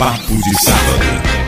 Papo de Sábado.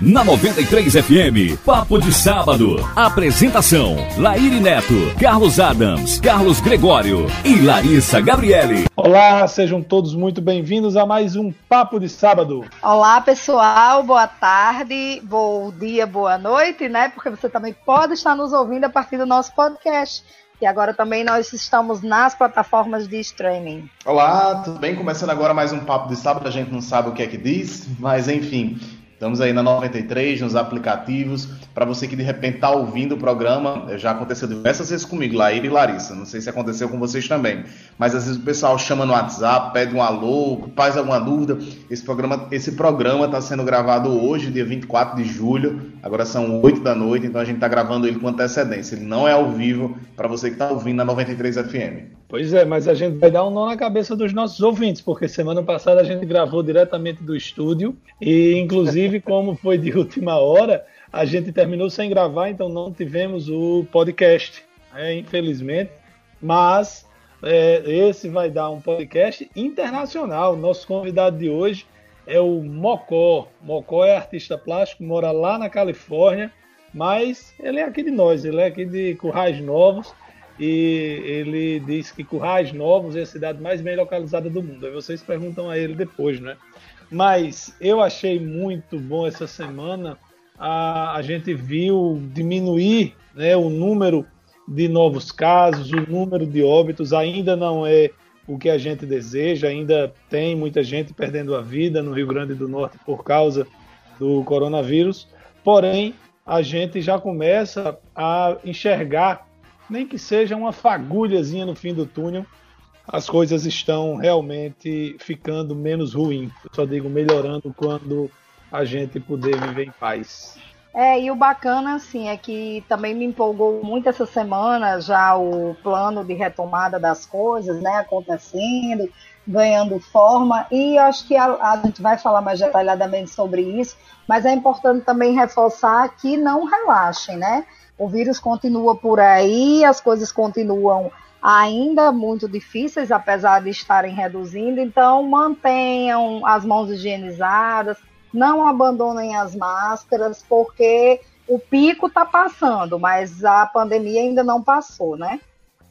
Na 93 FM, Papo de Sábado. Apresentação: Laíri Neto, Carlos Adams, Carlos Gregório e Larissa Gabriele. Olá, sejam todos muito bem-vindos a mais um Papo de Sábado. Olá, pessoal, boa tarde, bom dia, boa noite, né? Porque você também pode estar nos ouvindo a partir do nosso podcast. E agora também nós estamos nas plataformas de streaming. Olá, tudo bem? Começando agora mais um Papo de Sábado. A gente não sabe o que é que diz, mas enfim. Estamos aí na 93, nos aplicativos. Para você que de repente está ouvindo o programa, já aconteceu diversas vezes comigo, Laíra e Larissa. Não sei se aconteceu com vocês também. Mas às vezes o pessoal chama no WhatsApp, pede um alô, faz alguma dúvida. Esse programa esse programa está sendo gravado hoje, dia 24 de julho. Agora são 8 da noite, então a gente está gravando ele com antecedência. Ele não é ao vivo para você que está ouvindo na 93 FM. Pois é, mas a gente vai dar um nó na cabeça dos nossos ouvintes, porque semana passada a gente gravou diretamente do estúdio e, inclusive, como foi de última hora, a gente terminou sem gravar, então não tivemos o podcast, né, infelizmente. Mas é, esse vai dar um podcast internacional. Nosso convidado de hoje é o Mocó. Mocó é artista plástico, mora lá na Califórnia, mas ele é aqui de nós, ele é aqui de Currais Novos e ele diz que Currais Novos é a cidade mais bem localizada do mundo. Aí vocês perguntam a ele depois, né? Mas eu achei muito bom essa semana. A, a gente viu diminuir né, o número de novos casos, o número de óbitos ainda não é o que a gente deseja, ainda tem muita gente perdendo a vida no Rio Grande do Norte por causa do coronavírus. Porém, a gente já começa a enxergar nem que seja uma fagulhazinha no fim do túnel, as coisas estão realmente ficando menos ruins. Eu só digo melhorando quando a gente puder viver em paz. É, e o bacana, assim, é que também me empolgou muito essa semana já o plano de retomada das coisas, né, acontecendo, ganhando forma, e acho que a, a gente vai falar mais detalhadamente sobre isso, mas é importante também reforçar que não relaxem, né? O vírus continua por aí, as coisas continuam ainda muito difíceis, apesar de estarem reduzindo. Então, mantenham as mãos higienizadas, não abandonem as máscaras, porque o pico está passando, mas a pandemia ainda não passou, né?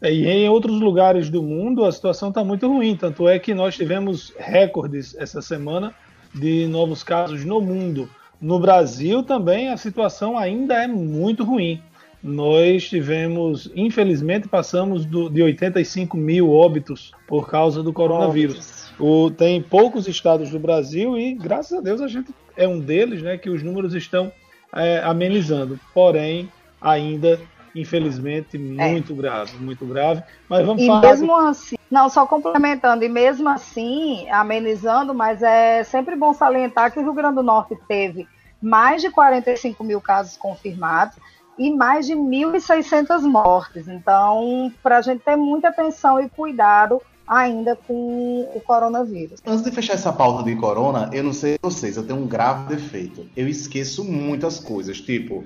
É, e em outros lugares do mundo a situação está muito ruim, tanto é que nós tivemos recordes essa semana de novos casos no mundo. No Brasil também a situação ainda é muito ruim nós tivemos, infelizmente, passamos do, de 85 mil óbitos por causa do coronavírus. O, tem poucos estados do Brasil e, graças a Deus, a gente é um deles, né, que os números estão é, amenizando. Porém, ainda, infelizmente, muito é. grave, muito grave. Mas vamos e falar. mesmo assim, não, só complementando, e mesmo assim, amenizando, mas é sempre bom salientar que o Rio Grande do Norte teve mais de 45 mil casos confirmados e mais de 1.600 mortes. Então, para a gente ter muita atenção e cuidado ainda com o coronavírus. Antes de fechar essa pauta de corona, eu não sei vocês, eu tenho um grave defeito. Eu esqueço muitas coisas, tipo,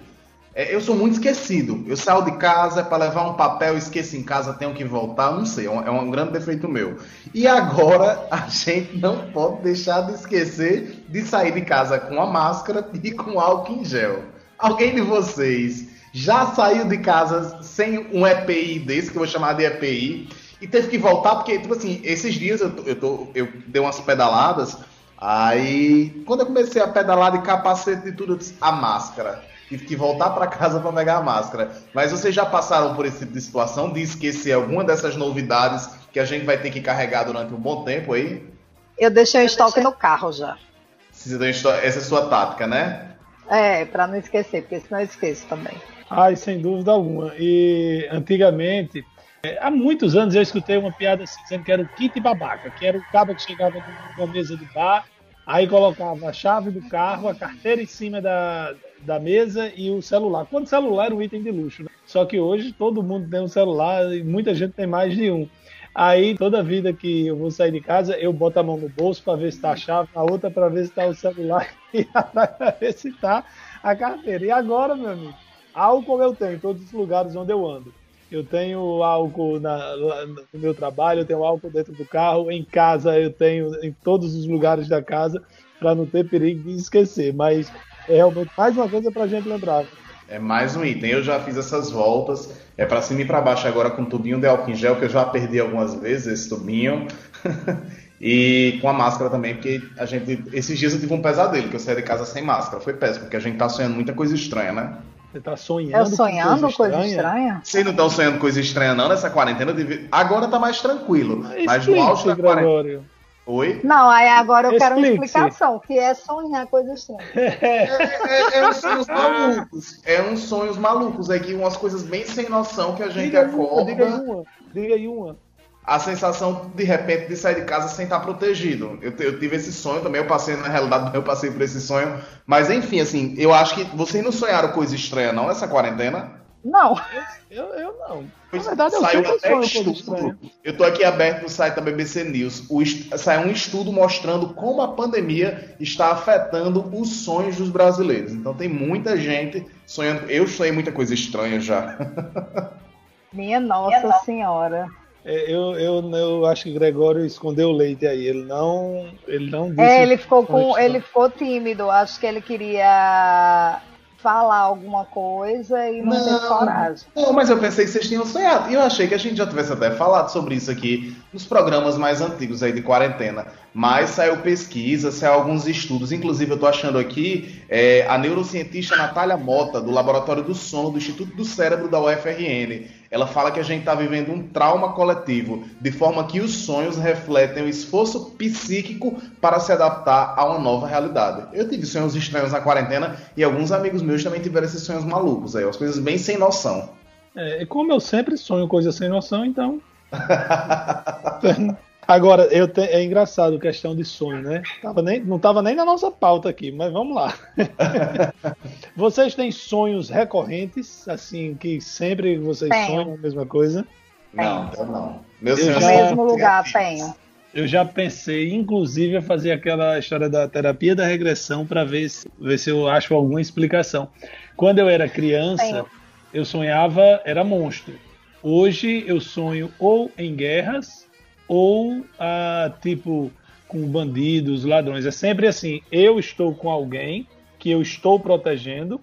é, eu sou muito esquecido. Eu saio de casa para levar um papel, esqueço em casa, tenho que voltar, não sei, é um, é um grande defeito meu. E agora a gente não pode deixar de esquecer de sair de casa com a máscara e com álcool em gel. Alguém de vocês já saiu de casa sem um EPI desse, que eu vou chamar de EPI, e teve que voltar, porque, tipo assim, esses dias eu, eu, tô, eu dei umas pedaladas, aí quando eu comecei a pedalar de capacete e tudo, eu disse, a máscara. Tive que voltar para casa para pegar a máscara. Mas vocês já passaram por esse tipo de situação de esquecer alguma dessas novidades que a gente vai ter que carregar durante um bom tempo aí? Eu deixei o estoque deixei... no carro já. Essa é a sua tática, né? É, para não esquecer, porque senão eu esqueço também. Ai, sem dúvida alguma. E antigamente, é, há muitos anos eu escutei uma piada assim, dizendo que era o kit babaca, que era o cabo que chegava numa mesa de bar, aí colocava a chave do carro, a carteira em cima da, da mesa e o celular. Quando o celular era um item de luxo, né? Só que hoje todo mundo tem um celular e muita gente tem mais de um. Aí toda vida que eu vou sair de casa, eu boto a mão no bolso para ver se está a chave, a outra para ver se está o celular e para ver se está a carteira. E agora, meu amigo? Álcool eu tenho em todos os lugares onde eu ando. Eu tenho álcool na, no meu trabalho, eu tenho álcool dentro do carro, em casa eu tenho em todos os lugares da casa, para não ter perigo de esquecer. Mas é realmente mais uma coisa para a gente lembrar. É mais um item. Eu já fiz essas voltas. É para cima e para baixo agora com tubinho de álcool em gel, que eu já perdi algumas vezes esse tubinho. e com a máscara também, porque a gente. Esses dias eu tive um pesadelo, que eu saí de casa sem máscara. Foi péssimo, porque a gente tá sonhando muita coisa estranha, né? Você tá sonhando? Eu sonhando coisa, coisa estranha? estranha? Vocês não estão sonhando coisa estranha, não, nessa quarentena? Agora tá mais tranquilo. Mas no auge da quarentena. Oi? Não, aí agora eu quero uma explicação, o que é sonhar coisa estranha. É, é, é uns sonhos malucos. É uns sonhos malucos, é que umas coisas bem sem noção que a gente diga acorda. Uma, diga aí uma, diga aí uma. A sensação, de repente, de sair de casa sem estar protegido. Eu, eu tive esse sonho também, eu passei, na realidade, eu passei por esse sonho. Mas, enfim, assim, eu acho que vocês não sonharam coisa estranha, não, nessa quarentena? Não. Eu, eu não. Na verdade, eu saiu até estudo. Eu estou aqui aberto no site da BBC News. O, saiu um estudo mostrando como a pandemia está afetando os sonhos dos brasileiros. Então tem muita gente sonhando. Eu sonhei muita coisa estranha já. Minha nossa, Minha senhora. É, eu, eu, eu acho que o Gregório escondeu o leite aí. Ele não, ele não disse. É, ele ficou com, ele ficou tímido. Acho que ele queria falar alguma coisa e não, não ter coragem. Não, mas eu pensei que vocês tinham sonhado. E eu achei que a gente já tivesse até falado sobre isso aqui nos programas mais antigos aí de quarentena. Mas saiu pesquisa, saiu alguns estudos. Inclusive, eu estou achando aqui é, a neurocientista Natália Mota, do Laboratório do Sono do Instituto do Cérebro da UFRN. Ela fala que a gente está vivendo um trauma coletivo, de forma que os sonhos refletem o esforço psíquico para se adaptar a uma nova realidade. Eu tive sonhos estranhos na quarentena e alguns amigos meus também tiveram esses sonhos malucos aí, as coisas bem sem noção. É, como eu sempre sonho coisas sem noção, então. Agora, eu te... é engraçado questão de sonho, né? Tava nem... Não estava nem na nossa pauta aqui, mas vamos lá. vocês têm sonhos recorrentes, assim, que sempre vocês tenho. sonham a mesma coisa? Não, eu não. Meu eu já... No mesmo lugar, tenho. Eu já pensei, inclusive, a fazer aquela história da terapia da regressão para ver se, ver se eu acho alguma explicação. Quando eu era criança, tenho. eu sonhava, era monstro. Hoje eu sonho ou em guerras ou ah, tipo com bandidos, ladrões. É sempre assim: eu estou com alguém que eu estou protegendo,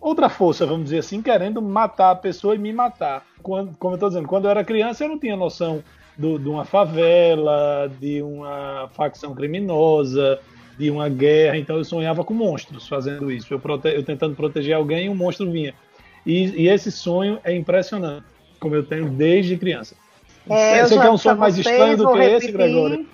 outra força, vamos dizer assim, querendo matar a pessoa e me matar. Quando, como eu estou dizendo, quando eu era criança eu não tinha noção do, de uma favela, de uma facção criminosa, de uma guerra, então eu sonhava com monstros fazendo isso. Eu, prote... eu tentando proteger alguém e um monstro vinha. E, e esse sonho é impressionante, como eu tenho desde criança. É, Você quer um som mais estranho do que esse, Gregório?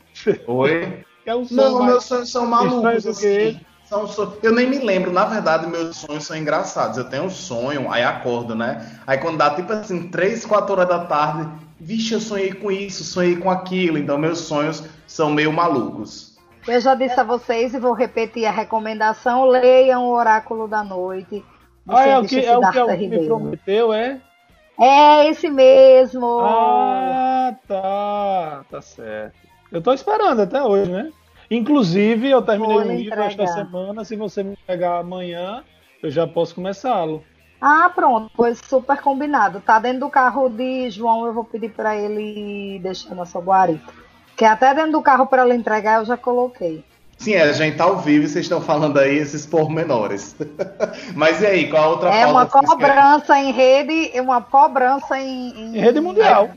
Oi? Um não, mais... meus sonhos são malucos. Assim. São so... Eu nem me lembro, na verdade, meus sonhos são engraçados. Eu tenho um sonho, aí acordo, né? Aí quando dá tipo assim, 3, 4 horas da tarde, vixe, eu sonhei com isso, sonhei com aquilo. Então meus sonhos são meio malucos. Eu já disse a vocês e vou repetir a recomendação: leiam o Oráculo da Noite. Ah, é o que, é o que me prometeu, é? É esse mesmo. Ah, tá. Tá certo. Eu tô esperando até hoje, né? Inclusive, eu terminei o livro esta semana. Se você me pegar amanhã, eu já posso começá-lo. Ah, pronto. Foi super combinado. Tá dentro do carro de João. Eu vou pedir para ele deixar na sua guarita. Que até dentro do carro para ele entregar eu já coloquei. Sim, a gente tá ao vivo e vocês estão falando aí esses pormenores. Mas e aí, qual a outra É uma cobrança em rede, uma cobrança em, em, em rede mundial.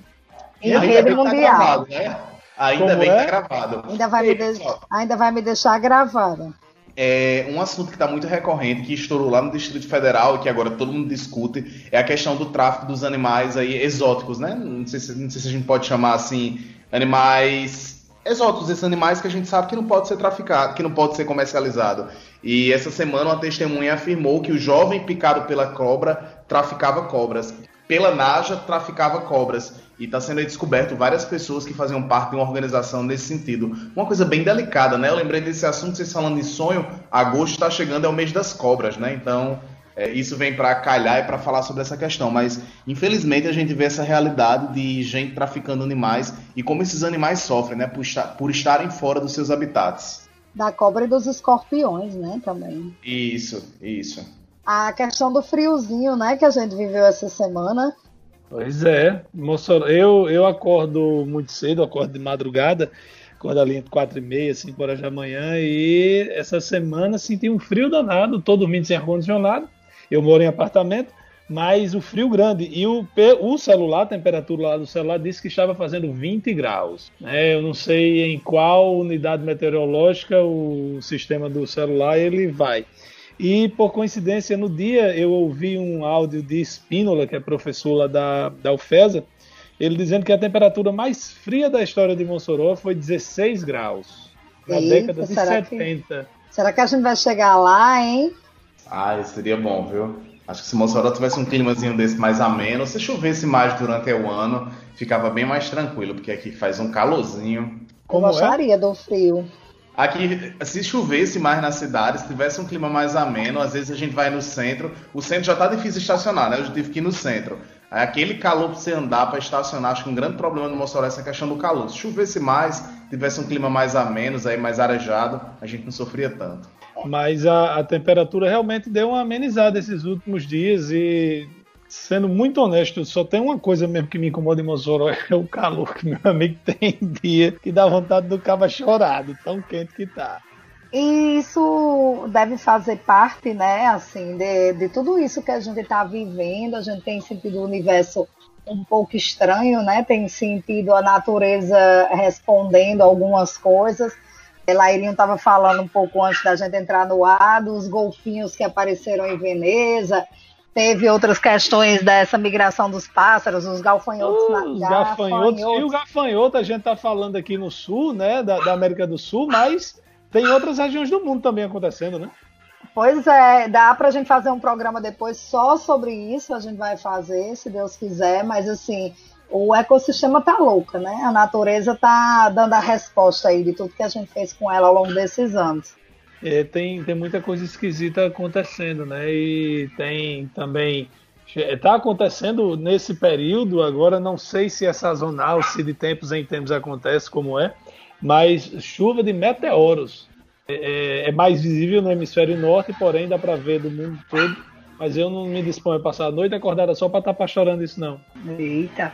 Em, em rede tá mundial. Tá gravado, né? Ainda Como bem é? que tá gravado. Ainda vai, me de... ainda vai me deixar gravada. É, um assunto que está muito recorrente, que estourou lá no Distrito Federal e que agora todo mundo discute, é a questão do tráfico dos animais aí exóticos, né? Não sei se, não sei se a gente pode chamar assim, animais exóticos, esses animais que a gente sabe que não pode ser traficado, que não pode ser comercializado. E essa semana uma testemunha afirmou que o jovem picado pela cobra traficava cobras. Pela Naja, traficava cobras. E está sendo descoberto várias pessoas que faziam parte de uma organização nesse sentido. Uma coisa bem delicada, né? Eu lembrei desse assunto, vocês falando de sonho. Agosto está chegando, é o mês das cobras, né? Então, é, isso vem para calhar e para falar sobre essa questão, mas infelizmente a gente vê essa realidade de gente traficando animais e como esses animais sofrem, né, por, estar, por estarem fora dos seus habitats. Da cobra e dos escorpiões, né, também. Isso, isso. A questão do friozinho, né, que a gente viveu essa semana. Pois é, eu, eu acordo muito cedo, acordo de madrugada, acorda ali entre 4 e meia, 5 horas da manhã, e essa semana senti um frio danado, tô dormindo sem ar-condicionado, eu moro em apartamento, mas o frio grande. E o, o celular, a temperatura lá do celular disse que estava fazendo 20 graus. É, eu não sei em qual unidade meteorológica o sistema do celular ele vai. E por coincidência, no dia eu ouvi um áudio de Spínola, que é professor lá da, da UFESA, ele dizendo que a temperatura mais fria da história de Mossoró foi 16 graus. Na Eita, década de será 70. Que, será que a gente vai chegar lá, hein? Ah, seria bom, viu? Acho que se Mossoró tivesse um climazinho desse mais ameno, se chovesse mais durante o ano, ficava bem mais tranquilo, porque aqui faz um calorzinho. Como Eu gostaria é? do frio. Aqui, se chovesse mais na cidade, se tivesse um clima mais ameno, às vezes a gente vai no centro. O centro já tá difícil estacionar, né? Eu já tive que ir no centro. Aí aquele calor para você andar, para estacionar, acho que um grande problema no Mossoró é essa questão do calor. Se chovesse mais, tivesse um clima mais ameno, aí mais arejado, a gente não sofria tanto. Mas a, a temperatura realmente deu uma amenizada esses últimos dias e sendo muito honesto, só tem uma coisa mesmo que me incomoda em Mossoró, é o calor, que meu amigo tem dia que dá vontade do cabo chorar, de tão quente que tá. E isso deve fazer parte, né, assim, de, de tudo isso que a gente está vivendo, a gente tem sentido o universo um pouco estranho, né, tem sentido a natureza respondendo algumas coisas, Lairinho estava falando um pouco antes da gente entrar no ar dos golfinhos que apareceram em Veneza. Teve outras questões dessa migração dos pássaros, os galfanhotos. Os gafanhotos. E o gafanhoto, a gente está falando aqui no sul, né, da, da, América do Sul, mas tem outras regiões do mundo também acontecendo, né? Pois é, dá para a gente fazer um programa depois só sobre isso, a gente vai fazer, se Deus quiser, mas assim, o ecossistema tá louca, né? A natureza tá dando a resposta aí de tudo que a gente fez com ela ao longo desses anos. É, tem, tem muita coisa esquisita acontecendo, né? E tem também. Está acontecendo nesse período, agora não sei se é sazonal, se de tempos em tempos acontece como é, mas chuva de meteoros. É, é, é mais visível no hemisfério norte, porém dá para ver do mundo todo mas eu não me disponho a passar a noite acordada só para estar chorando isso, não. Eita.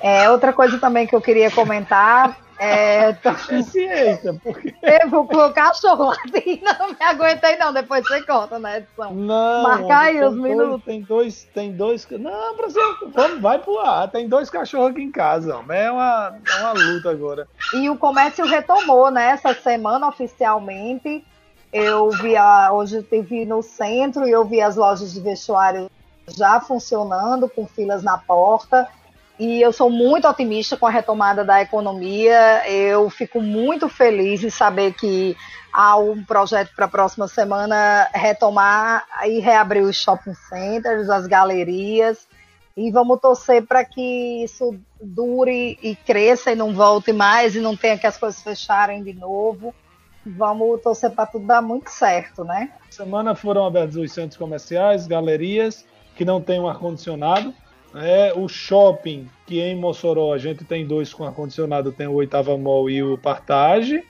É, outra coisa também que eu queria comentar é. Eita, porque. Eu vou colocar cachorro lá não me aguentei, não. Depois você conta na edição. Não. Marcar aí os minutos. Tem dois, tem dois. Não, pra você. Vamos, vai pro ar. Tem dois cachorros aqui em casa. É uma, é uma luta agora. E o comércio retomou, né? Essa semana oficialmente. Eu vi a, hoje estive no centro e eu vi as lojas de vestuário já funcionando, com filas na porta. E eu sou muito otimista com a retomada da economia. Eu fico muito feliz em saber que há um projeto para a próxima semana retomar e reabrir os shopping centers, as galerias. E vamos torcer para que isso dure e cresça e não volte mais e não tenha que as coisas fecharem de novo vamos torcer para tudo dar muito certo, né? Semana foram abertos os centros comerciais, galerias que não tem um ar-condicionado. É, o shopping, que em Mossoró a gente tem dois com ar-condicionado, tem o Oitava Mall e o Partage,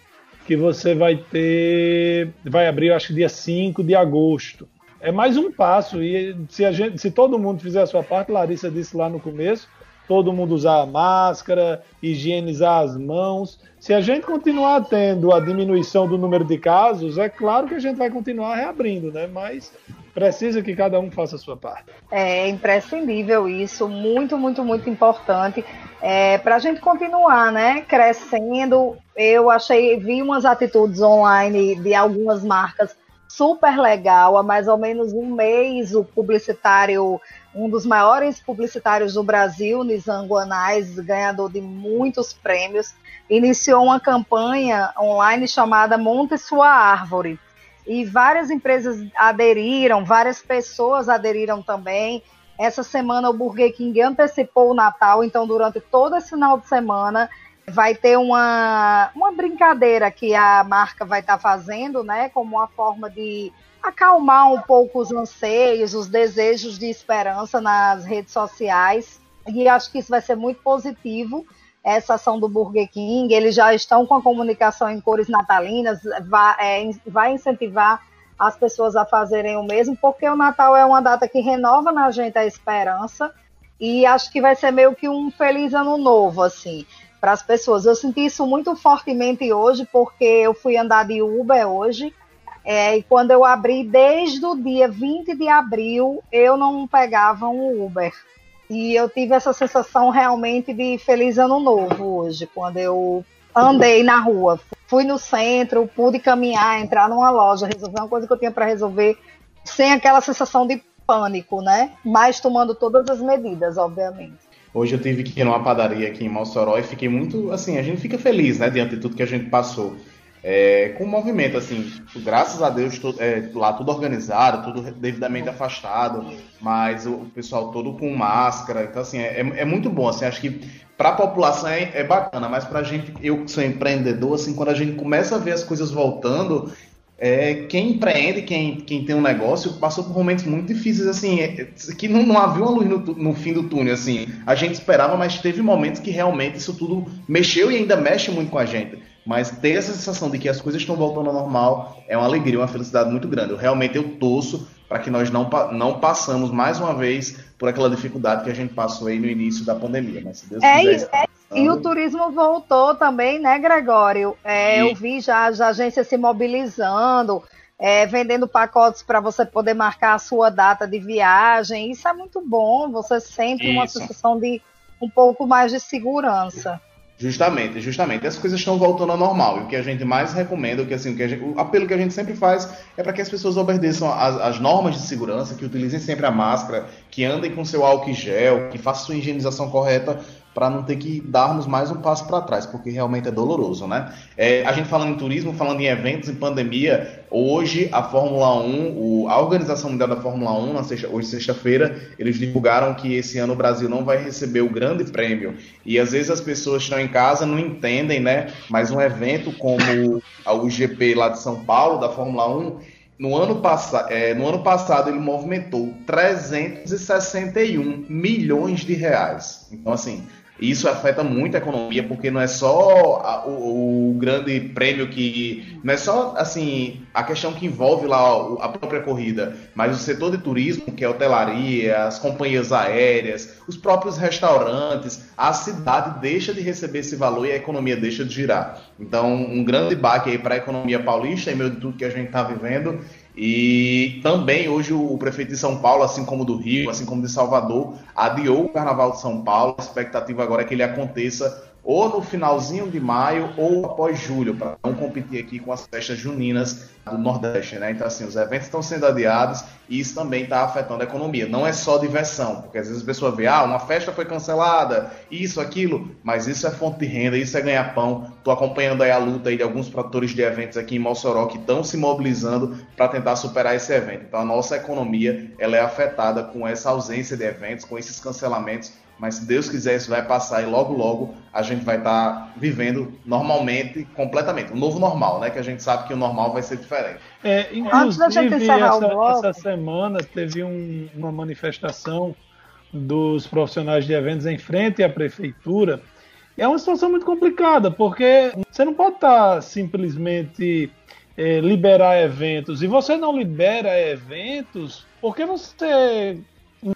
que você vai ter. Vai abrir, acho que dia 5 de agosto. É mais um passo, e se, a gente, se todo mundo fizer a sua parte, Larissa disse lá no começo, todo mundo usar máscara, higienizar as mãos. Se a gente continuar tendo a diminuição do número de casos, é claro que a gente vai continuar reabrindo, né? Mas precisa que cada um faça a sua parte. É imprescindível isso, muito, muito, muito importante. É, para a gente continuar, né, crescendo, eu achei, vi umas atitudes online de algumas marcas super legal. Há mais ou menos um mês, o publicitário um dos maiores publicitários do Brasil, Nizango Anais, ganhador de muitos prêmios, iniciou uma campanha online chamada Monte Sua Árvore. E várias empresas aderiram, várias pessoas aderiram também. Essa semana o Burger King antecipou o Natal, então durante todo esse final de semana vai ter uma, uma brincadeira que a marca vai estar tá fazendo, né, como uma forma de acalmar um pouco os anseios, os desejos de esperança nas redes sociais. E acho que isso vai ser muito positivo, essa ação do Burger King. Eles já estão com a comunicação em cores natalinas, vai, é, vai incentivar as pessoas a fazerem o mesmo, porque o Natal é uma data que renova na gente a esperança. E acho que vai ser meio que um feliz ano novo, assim para as pessoas. Eu senti isso muito fortemente hoje, porque eu fui andar de Uber hoje, é, e quando eu abri, desde o dia 20 de abril, eu não pegava um Uber. E eu tive essa sensação realmente de feliz ano novo hoje, quando eu andei na rua. Fui no centro, pude caminhar, entrar numa loja, resolver uma coisa que eu tinha para resolver, sem aquela sensação de pânico, né? Mas tomando todas as medidas, obviamente. Hoje eu tive que ir numa padaria aqui em Mossoró e fiquei muito, assim, a gente fica feliz, né, diante de tudo que a gente passou. É, com movimento, assim, graças a Deus, é, lá tudo organizado, tudo devidamente afastado, mas o pessoal todo com máscara, então, assim, é, é muito bom, assim, acho que para a população é, é, bacana, mas para a gente, eu que sou empreendedor, assim, quando a gente começa a ver as coisas voltando, é, quem empreende, quem, quem tem um negócio, passou por momentos muito difíceis, assim, é, que não, não havia uma luz no, no, fim do túnel, assim. A gente esperava, mas teve momentos que realmente isso tudo mexeu e ainda mexe muito com a gente. Mas ter essa sensação de que as coisas estão voltando ao normal é uma alegria, uma felicidade muito grande. Eu realmente eu torço para que nós não, não passamos mais uma vez por aquela dificuldade que a gente passou aí no início da pandemia. Mas se Deus é, quiser, é, e o turismo voltou também, né, Gregório? É, eu vi já as agências se mobilizando, é, vendendo pacotes para você poder marcar a sua data de viagem. Isso é muito bom. Você sente Isso. uma sensação de um pouco mais de segurança. Justamente, justamente. As coisas estão voltando ao normal. E o que a gente mais recomenda, o, que, assim, o, que gente, o apelo que a gente sempre faz é para que as pessoas obedeçam as, as, normas de segurança, que utilizem sempre a máscara, que andem com seu álcool gel, que façam sua higienização correta, para não ter que darmos mais um passo para trás, porque realmente é doloroso, né? É, a gente falando em turismo, falando em eventos, em pandemia, hoje a Fórmula 1, o, a Organização Mundial da Fórmula 1, na sexta, hoje sexta-feira, eles divulgaram que esse ano o Brasil não vai receber o grande prêmio. E às vezes as pessoas estão em casa, não entendem, né? Mas um evento como o GP lá de São Paulo, da Fórmula 1, no ano, é, no ano passado ele movimentou 361 milhões de reais. Então, assim, isso afeta muito a economia, porque não é só a, o, o, grande prêmio que. Não é só assim a questão que envolve lá a própria corrida, mas o setor de turismo, que é hotelaria, as companhias aéreas, os próprios restaurantes, a cidade deixa de receber esse valor e a economia deixa de girar. Então, um grande baque aí para a economia paulista, em meio de tudo que a gente está vivendo, e também hoje o prefeito de São Paulo, assim como do Rio, assim como de Salvador, adiou o Carnaval de São Paulo. A expectativa agora é que ele aconteça ou no finalzinho de maio ou após julho, para não competir aqui com as festas juninas do Nordeste, né? Então, assim, os eventos estão sendo adiados e isso também está afetando a economia. Não é só diversão, porque às vezes a pessoa vê, ah, uma festa foi cancelada, isso, aquilo, mas isso é fonte de renda, isso é ganhar pão. Estou acompanhando aí a luta aí de alguns produtores de eventos aqui em Mossoró que estão se mobilizando para tentar superar esse evento. Então, a nossa economia ela é afetada com essa ausência de eventos, com esses cancelamentos mas se Deus quiser, isso vai passar e logo, logo a gente vai estar tá vivendo normalmente, completamente. O novo normal, né? Que a gente sabe que o normal vai ser diferente. É, inclusive, essa, essa, semana teve um, uma manifestação dos profissionais de eventos em frente à prefeitura. É uma situação muito complicada, porque você não pode estar tá simplesmente é, liberar eventos. E você não libera eventos porque você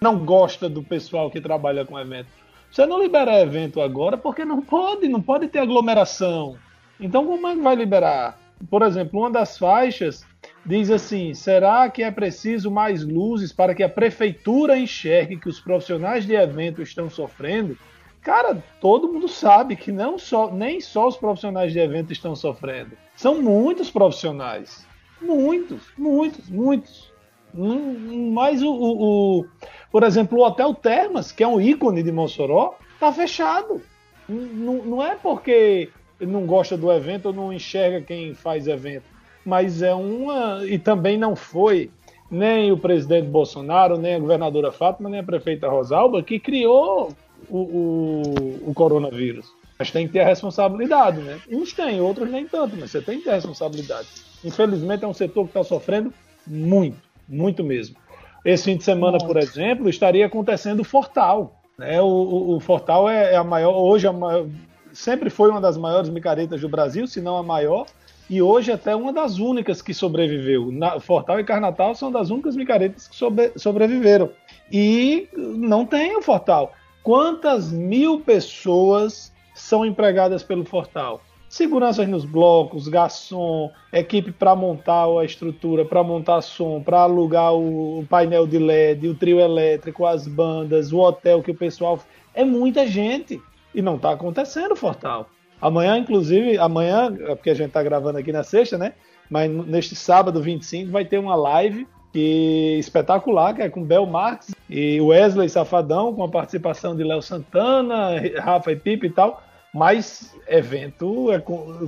não gosta do pessoal que trabalha com evento. Você não libera evento agora porque não pode, não pode ter aglomeração. Então como é que vai liberar? Por exemplo, uma das faixas diz assim: será que é preciso mais luzes para que a prefeitura enxergue que os profissionais de evento estão sofrendo? Cara, todo mundo sabe que não só, nem só os profissionais de evento estão sofrendo. São muitos profissionais. Muitos, muitos, muitos. Mas o, o, o, por exemplo, o Hotel Termas, que é um ícone de Mossoró, está fechado. Não, não é porque não gosta do evento ou não enxerga quem faz evento, mas é uma. E também não foi nem o presidente Bolsonaro, nem a governadora Fátima, nem a prefeita Rosalba que criou o, o, o coronavírus. Mas tem que ter a responsabilidade, né? Uns têm, outros nem tanto, mas você tem que ter a responsabilidade. Infelizmente é um setor que está sofrendo muito, muito mesmo. Esse fim de semana, Muito. por exemplo, estaria acontecendo o Fortal. Né? O, o, o Fortal é, é, a maior, hoje a maior, sempre foi uma das maiores micaretas do Brasil, se não a maior, e hoje até uma das únicas que sobreviveu. Na, Fortal e Carnatal são das únicas micaretas que sobre, sobreviveram. E não tem o Fortal. Quantas mil pessoas são empregadas pelo Fortal? Seguranças nos blocos, garçom, equipe para montar a estrutura, para montar som, para alugar o painel de LED, o trio elétrico, as bandas, o hotel que o pessoal. É muita gente. E não está acontecendo, Fortal. Amanhã, inclusive, amanhã, é porque a gente está gravando aqui na sexta, né? Mas neste sábado 25 vai ter uma live que espetacular, que é com Bel Marques e Wesley Safadão, com a participação de Léo Santana, Rafa e Pipe e tal. Mas evento, é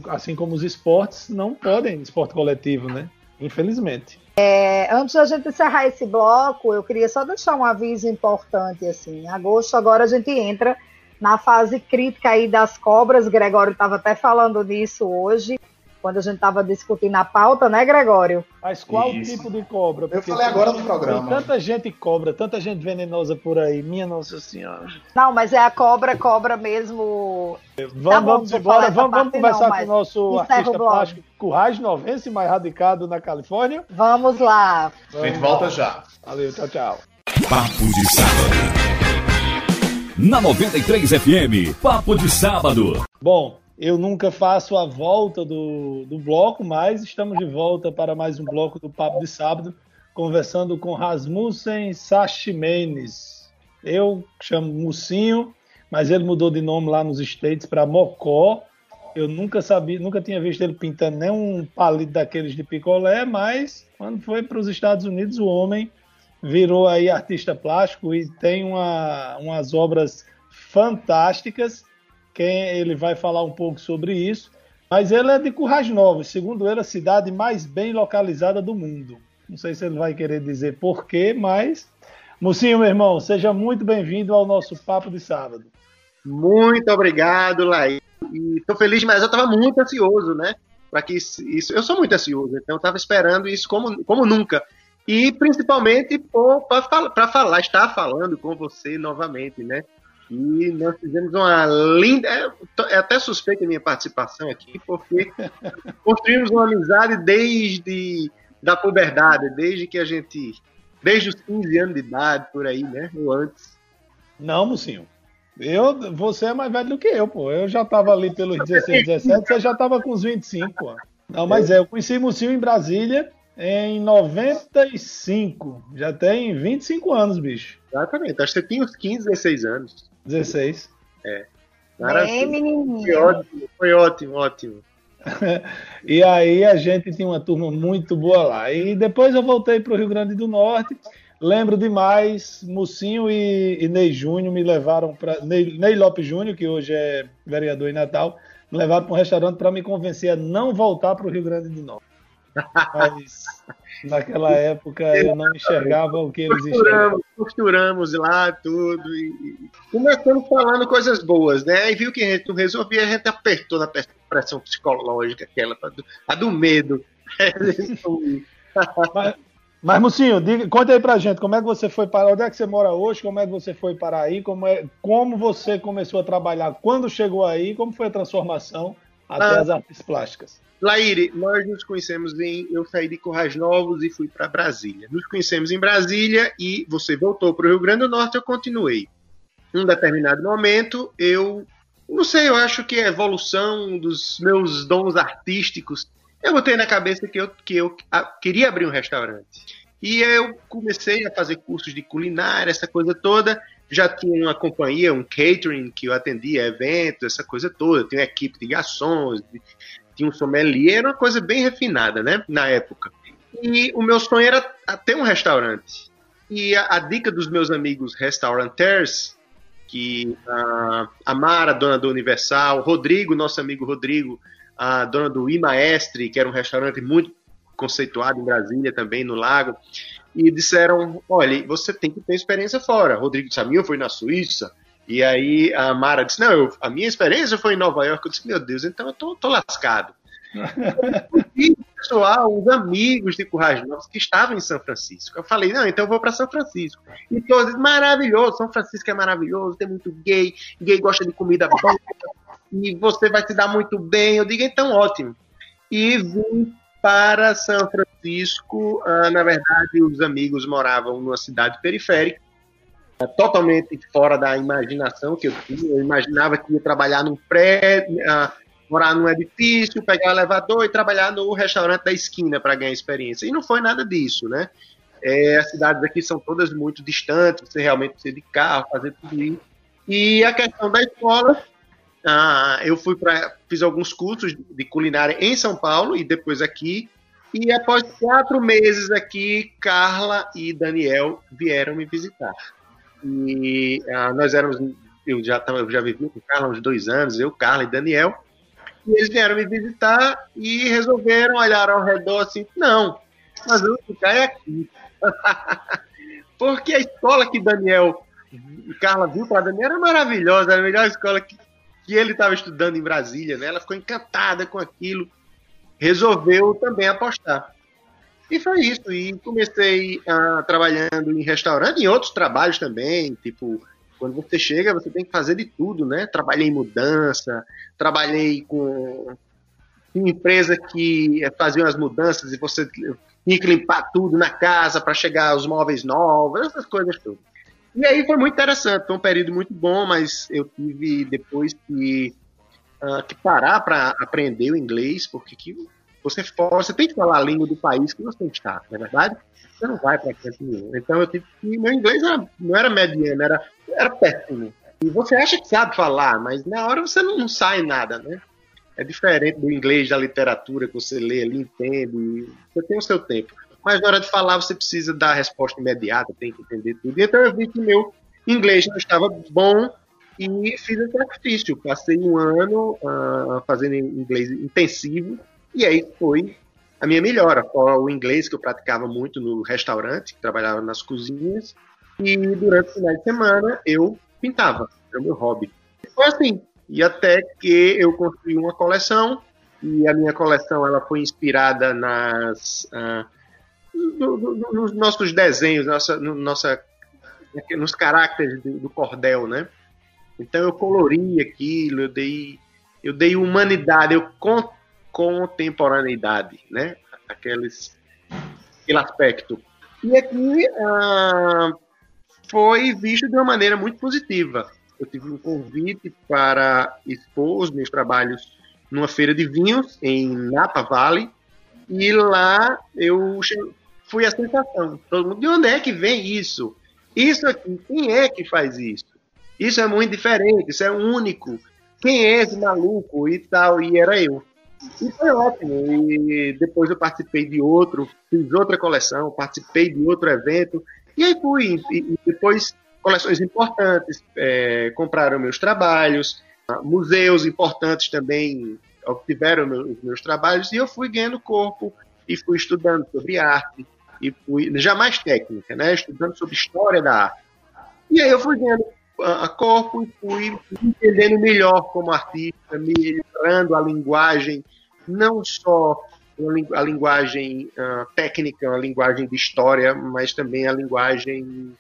assim como os esportes, não podem, esporte coletivo, né? Infelizmente. É, antes da gente encerrar esse bloco, eu queria só deixar um aviso importante. Assim, em agosto agora a gente entra na fase crítica aí das cobras. Gregório estava até falando nisso hoje quando a gente estava discutindo a pauta, né, Gregório? Mas qual Isso. tipo de cobra? Porque eu falei agora no programa. Tem tanta gente cobra, tanta gente venenosa por aí, minha Nossa Senhora. Não, mas é a cobra, cobra mesmo. Vamos, tá vamos embora, vamos, vamos conversar não, com o nosso artista plástico, Curragem Novense, mais radicado na Califórnia. Vamos lá. A gente volta já. Valeu, tchau, tchau. Papo de sábado. Na 93 FM, Papo de sábado. Bom, eu nunca faço a volta do, do bloco, mas estamos de volta para mais um bloco do Papo de Sábado, conversando com Rasmussen Sachimenes. Eu chamo Mucinho, mas ele mudou de nome lá nos States para Mocó. Eu nunca sabia, nunca tinha visto ele pintando nem um palito daqueles de picolé, mas quando foi para os Estados Unidos, o homem virou aí artista plástico e tem uma, umas obras fantásticas quem ele vai falar um pouco sobre isso. Mas ele é de Currais Novos, segundo ele, a cidade mais bem localizada do mundo. Não sei se ele vai querer dizer porquê, mas. Mocinho, meu irmão, seja muito bem-vindo ao nosso Papo de Sábado. Muito obrigado, Laí. Estou feliz, mas eu estava muito ansioso, né? Para que isso, Eu sou muito ansioso, então eu estava esperando isso como, como nunca. E principalmente para falar, estar falando com você novamente, né? E nós fizemos uma linda. É, é até suspeita a minha participação aqui, porque construímos uma amizade desde da puberdade, desde que a gente. Desde os 15 anos de idade, por aí, né? Ou antes. Não, mocinho. Eu, você é mais velho do que eu, pô. Eu já tava ali pelos 16, 17, você já tava com os 25, pô. Não, mas é, eu conheci Mocinho em Brasília em 95. Já tem 25 anos, bicho. Exatamente. Acho que você tinha uns 15, 16 anos. 16. É. Maravilha. Foi ótimo, foi ótimo, ótimo. e aí a gente tinha uma turma muito boa lá. E depois eu voltei para o Rio Grande do Norte. Lembro demais, Mucinho e, e Ney Júnior me levaram para. Ney, Ney Lopes Júnior, que hoje é vereador em Natal, me levaram para um restaurante para me convencer a não voltar para o Rio Grande do Norte. Mas naquela época eu não enxergava o que eles costuramos, costuramos lá tudo e começamos falando coisas boas, né? E viu que a gente não resolvia, a gente apertou na pressão psicológica, aquela a do medo. mas, mas Mocinho, diga, conta aí pra gente, como é que você foi para onde é que você mora hoje, como é que você foi para aí, como, é, como você começou a trabalhar, quando chegou aí, como foi a transformação até ah, as artes plásticas? Laíre, nós nos conhecemos em. Eu saí de Corrais Novos e fui para Brasília. Nos conhecemos em Brasília e você voltou para o Rio Grande do Norte, eu continuei. Num determinado momento, eu. Não sei, eu acho que a evolução dos meus dons artísticos. Eu botei na cabeça que eu, que eu queria abrir um restaurante. E eu comecei a fazer cursos de culinária, essa coisa toda. Já tinha uma companhia, um catering que eu atendia eventos, essa coisa toda. Tinha uma equipe de garçons, tinha um sommelier, era uma coisa bem refinada, né, na época. E o meu sonho era ter um restaurante. E a, a dica dos meus amigos restauranteurs, que a, a Mara, dona do Universal, Rodrigo, nosso amigo Rodrigo, a dona do Imaestre, que era um restaurante muito conceituado em Brasília também, no Lago, e disseram, olha, você tem que ter experiência fora. Rodrigo disse, a minha foi na Suíça, e aí a Mara disse: Não, eu, a minha experiência foi em Nova York. Eu disse: Meu Deus, então eu tô, tô lascado. e pessoal, os amigos de Currais Novos que estavam em São Francisco. Eu falei: Não, então eu vou para São Francisco. E todos, maravilhoso, São Francisco é maravilhoso, tem muito gay, gay gosta de comida boa, e você vai se dar muito bem. Eu digo: Então ótimo. E vim para São Francisco. Ah, na verdade, os amigos moravam numa cidade periférica totalmente fora da imaginação que eu tinha. Eu imaginava que ia trabalhar num prédio, uh, morar num edifício, pegar o elevador e trabalhar no restaurante da esquina para ganhar experiência. E não foi nada disso, né? É, as cidades aqui são todas muito distantes, você realmente precisa de carro, fazer tudo isso. E a questão da escola, ah, eu fui para fiz alguns cursos de culinária em São Paulo e depois aqui. E após quatro meses aqui, Carla e Daniel vieram me visitar. E ah, nós éramos, eu já, tava, eu já vivi com Carla uns dois anos, eu, Carla e Daniel. E eles vieram me visitar e resolveram olhar ao redor assim: não, mas vamos ficar aqui. Porque a escola que Daniel Carla viu para Daniel era maravilhosa, era a melhor escola que, que ele estava estudando em Brasília, né? Ela ficou encantada com aquilo, resolveu também apostar. E foi isso. E comecei trabalhando em restaurante, em outros trabalhos também, tipo quando você chega, você tem que fazer de tudo, né? Trabalhei em mudança, trabalhei com empresa que fazia as mudanças e você tinha que limpar tudo na casa para chegar os móveis novos, essas coisas todas. E aí foi muito interessante, foi um período muito bom, mas eu tive depois que, uh, que parar para aprender o inglês, porque que você, você tem que falar a língua do país que você está, não é verdade? Você não vai para canto nenhum. Então eu tive que. Meu inglês era, não era mediano, era, era péssimo. E você acha que sabe falar, mas na hora você não, não sai nada, né? É diferente do inglês da literatura que você lê ali, entende, você tem o seu tempo. Mas na hora de falar você precisa dar a resposta imediata, tem que entender tudo. Então eu vi que meu inglês não estava bom e fiz esse sacrifício. Passei um ano uh, fazendo inglês intensivo e aí foi a minha melhora. O inglês que eu praticava muito no restaurante, que trabalhava nas cozinhas, e durante o final de semana eu pintava, era o meu hobby. Foi assim, e até que eu construí uma coleção, e a minha coleção ela foi inspirada nas uh, no, no, nos nossos desenhos, nossa, no, nossa, nos caracteres do, cordel, né? Então eu colori aquilo, eu dei, eu dei humanidade, eu con, contemporaneidade, né? Aqueles, aquele aspecto. E aqui uh, foi visto de uma maneira muito positiva. Eu tive um convite para expor os meus trabalhos numa feira de vinhos em Napa Valley, e lá eu fui a sensação. Todo mundo, de onde é que vem isso? Isso aqui, quem é que faz isso? Isso é muito diferente, isso é único. Quem é esse maluco e tal? E era eu. E foi ótimo. E depois eu participei de outro, fiz outra coleção, participei de outro evento. E aí fui. E depois, coleções importantes é, compraram meus trabalhos, museus importantes também obtiveram meus, meus trabalhos, e eu fui ganhando corpo e fui estudando sobre arte, e fui já mais técnica, né, estudando sobre história da arte. E aí eu fui ganhando a corpo e fui entendendo melhor como artista, melhorando a linguagem, não só a linguagem uh, técnica, a linguagem de história, mas também a linguagem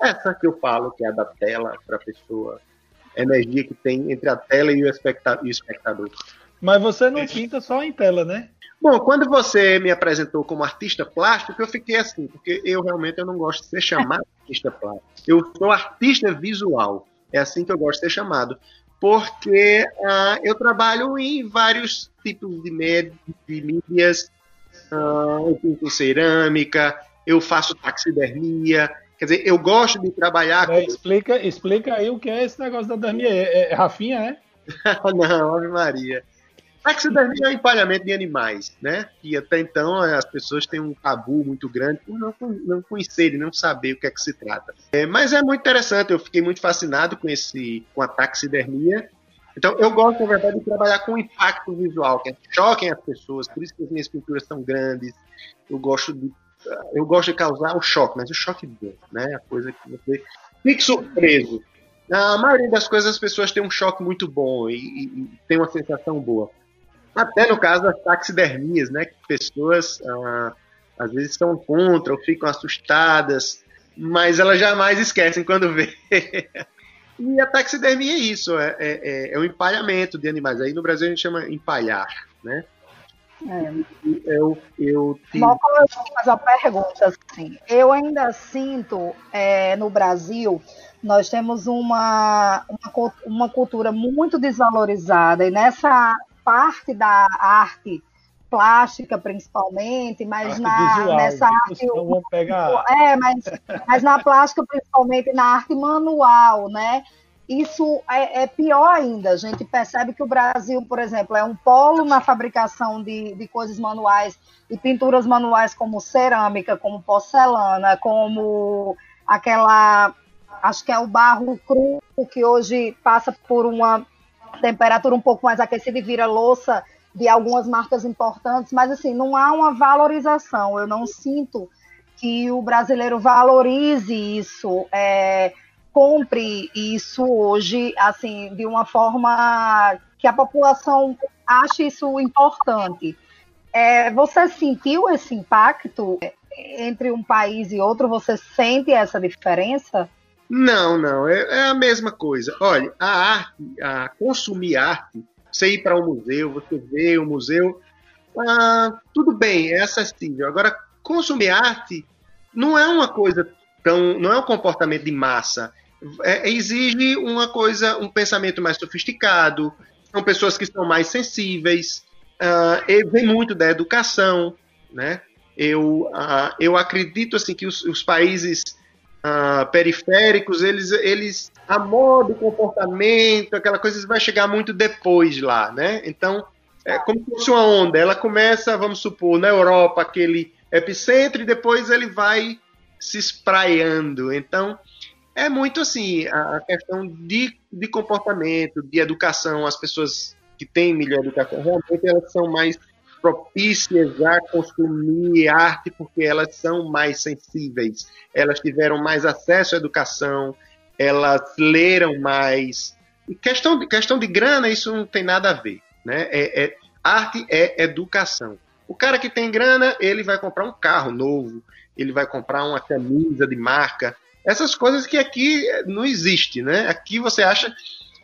essa que eu falo, que é a da tela para a pessoa, a energia que tem entre a tela e o, espectador. Mas você não pinta só em tela, né? Bom, quando você me apresentou como artista plástico, eu fiquei assim, porque eu realmente eu não gosto de ser chamado artista plástico. Eu sou artista visual. É assim que eu gosto de ser chamado. Porque uh, eu trabalho em vários tipos de, med de mídias. Uh, eu pinto cerâmica, eu faço taxidermia. Quer dizer, eu gosto de trabalhar. Com... explica, explica aí o que é esse negócio da taxidermia. É, é Rafinha, é? não, Ave Maria. Taxidermia é o empalhamento de animais, né? E até então as pessoas têm um tabu muito grande por não, não conhecerem, não saber o que é que se trata. É, mas é muito interessante, eu fiquei muito fascinado com esse, com a taxidermia. Então eu gosto, na verdade, de trabalhar com impacto visual, que choquem as pessoas, por isso que as minhas pinturas são grandes. Eu gosto de eu gosto de causar o choque, mas o choque bom, né? A coisa que você fique surpreso. Na maioria das coisas as pessoas têm um choque muito bom e, e, e tem uma sensação boa. Até no caso das taxidermias, né? Que pessoas ah, às vezes estão contra ou ficam assustadas, mas elas jamais esquecem quando vê. e a taxidermia é isso, é, é, é, é o empalhamento de animais. Aí no Brasil a gente chama empalhar, né? É. Eu, eu tive... Mal, eu fazer uma pergunta assim. Eu ainda sinto é, no Brasil Nós temos uma, uma, uma cultura muito desvalorizada, e nessa parte da arte plástica principalmente, mas arte na, visual, nessa arte. Pegar... É, mas, mas na plástica, principalmente na arte manual, né? Isso é, é, pior ainda. A gente percebe que o Brasil, por exemplo, é um polo na fabricação de, de coisas manuais e pinturas manuais como cerâmica, como porcelana, como aquela. Acho que é o barro cru, que hoje passa por uma temperatura um pouco mais aquecida e vira louça de algumas marcas importantes, mas assim, não há uma valorização. Eu não sinto que o brasileiro valorize isso, é, compre isso hoje, assim, de uma forma que a população ache isso importante. É, você sentiu esse impacto entre um país e outro? Você sente essa diferença? Não, não, é, é a mesma coisa. Olha, a arte, a consumir arte, você ir para um museu, você ver o um museu, ah, tudo bem, é acessível. Agora, consumir arte não é uma coisa tão. não é um comportamento de massa. É, exige uma coisa, um pensamento mais sofisticado, são pessoas que são mais sensíveis, uh, vem muito da educação, né? Eu, uh, eu acredito assim que os, os países uh, periféricos, eles, eles a moda, o comportamento, aquela coisa vai chegar muito depois lá, né? Então, é como se fosse uma onda. Ela começa, vamos supor, na Europa, aquele epicentro, e depois ele vai se espraiando. Então, é muito assim, a questão de, de comportamento, de educação, as pessoas que têm melhor educação, realmente elas são mais propícias a consumir arte porque elas são mais sensíveis, elas tiveram mais acesso à educação, elas leram mais. E questão de, questão de grana, isso não tem nada a ver. Né? É, é, arte é educação. O cara que tem grana, ele vai comprar um carro novo, ele vai comprar uma camisa de marca. Essas coisas que aqui não existe, né? Aqui você acha.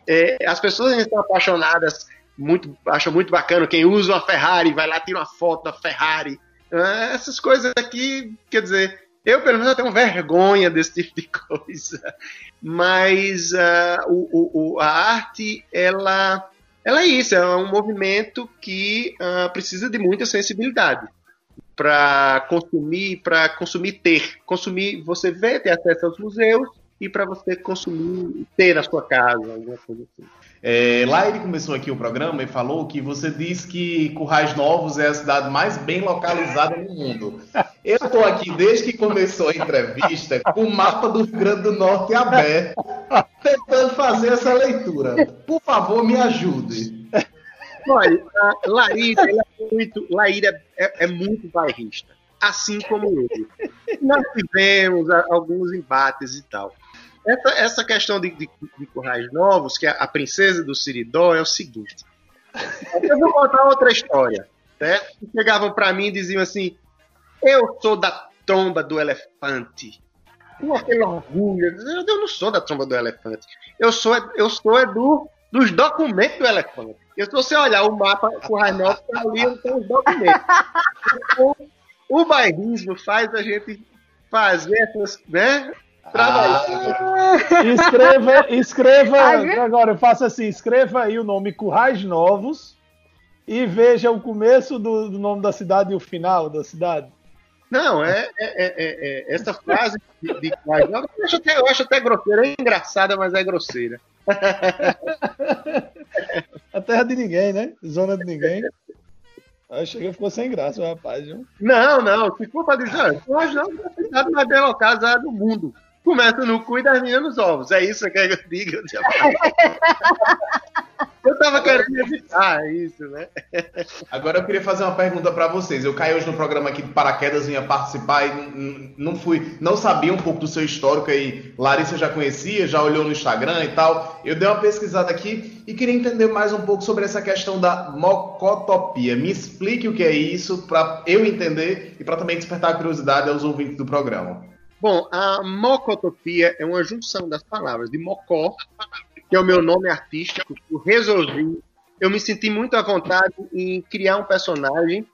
É, as pessoas estão apaixonadas muito, acho muito bacana quem usa uma Ferrari, vai lá, tira uma foto da Ferrari. Ah, essas coisas aqui, quer dizer, eu pelo menos tenho vergonha desse tipo de coisa. Mas uh, o, o, a arte, ela, ela é isso, é um movimento que uh, precisa de muita sensibilidade para consumir, para consumir ter, consumir, você vê, ter acesso aos museus e para você consumir, ter na sua casa, alguma coisa assim. É, lá ele começou aqui o programa e falou que você diz que Currais Novos é a cidade mais bem localizada no mundo. Eu estou aqui desde que começou a entrevista com o mapa do Rio Grande do Norte aberto, tentando fazer essa leitura. Por favor, me ajude. Olha, Laíra, é muito, Laíra é, é muito bairrista, assim como ele. Nós tivemos alguns embates e tal. Essa, essa questão de, de, de currais novos, que é a princesa do Siridó, é o seguinte. Eu vou contar outra história. Certo? Chegavam para mim e diziam assim: Eu sou da tomba do elefante. Com aquele orgulho. Eu não sou da tomba do elefante. Eu sou, eu sou é do, dos documentos do elefante. Eu, se você olhar o mapa Currais Novos, tá ali, tem os documentos. o, o bairrismo faz a gente fazer essas, né, ah. Escreva, escreva, agora eu faço assim, escreva aí o nome Currais Novos e veja o começo do, do nome da cidade e o final da cidade. Não, é, é, é, é essa frase de, de Currais Novos, eu acho, até, eu acho até grosseira, é engraçada, mas é grosseira. A terra de ninguém, né? Zona de ninguém. Aí chegou e ficou sem graça rapaz, viu? Não, não, for pra dizer, Currais Novos é a cidade mais bem localizada do mundo começa no cu e termina nos ovos. É isso que eu digo. Eu tava querendo evitar isso, né? Agora eu queria fazer uma pergunta para vocês. Eu caí hoje no programa aqui de paraquedas, vinha participar e não fui, não sabia um pouco do seu histórico aí. Larissa já conhecia, já olhou no Instagram e tal. Eu dei uma pesquisada aqui e queria entender mais um pouco sobre essa questão da mocotopia. Me explique o que é isso para eu entender e para também despertar a curiosidade aos ouvintes do programa. Bom, a mocotopia é uma junção das palavras de mocó, que é o meu nome artístico, eu resolvi, eu me senti muito à vontade em criar um personagem.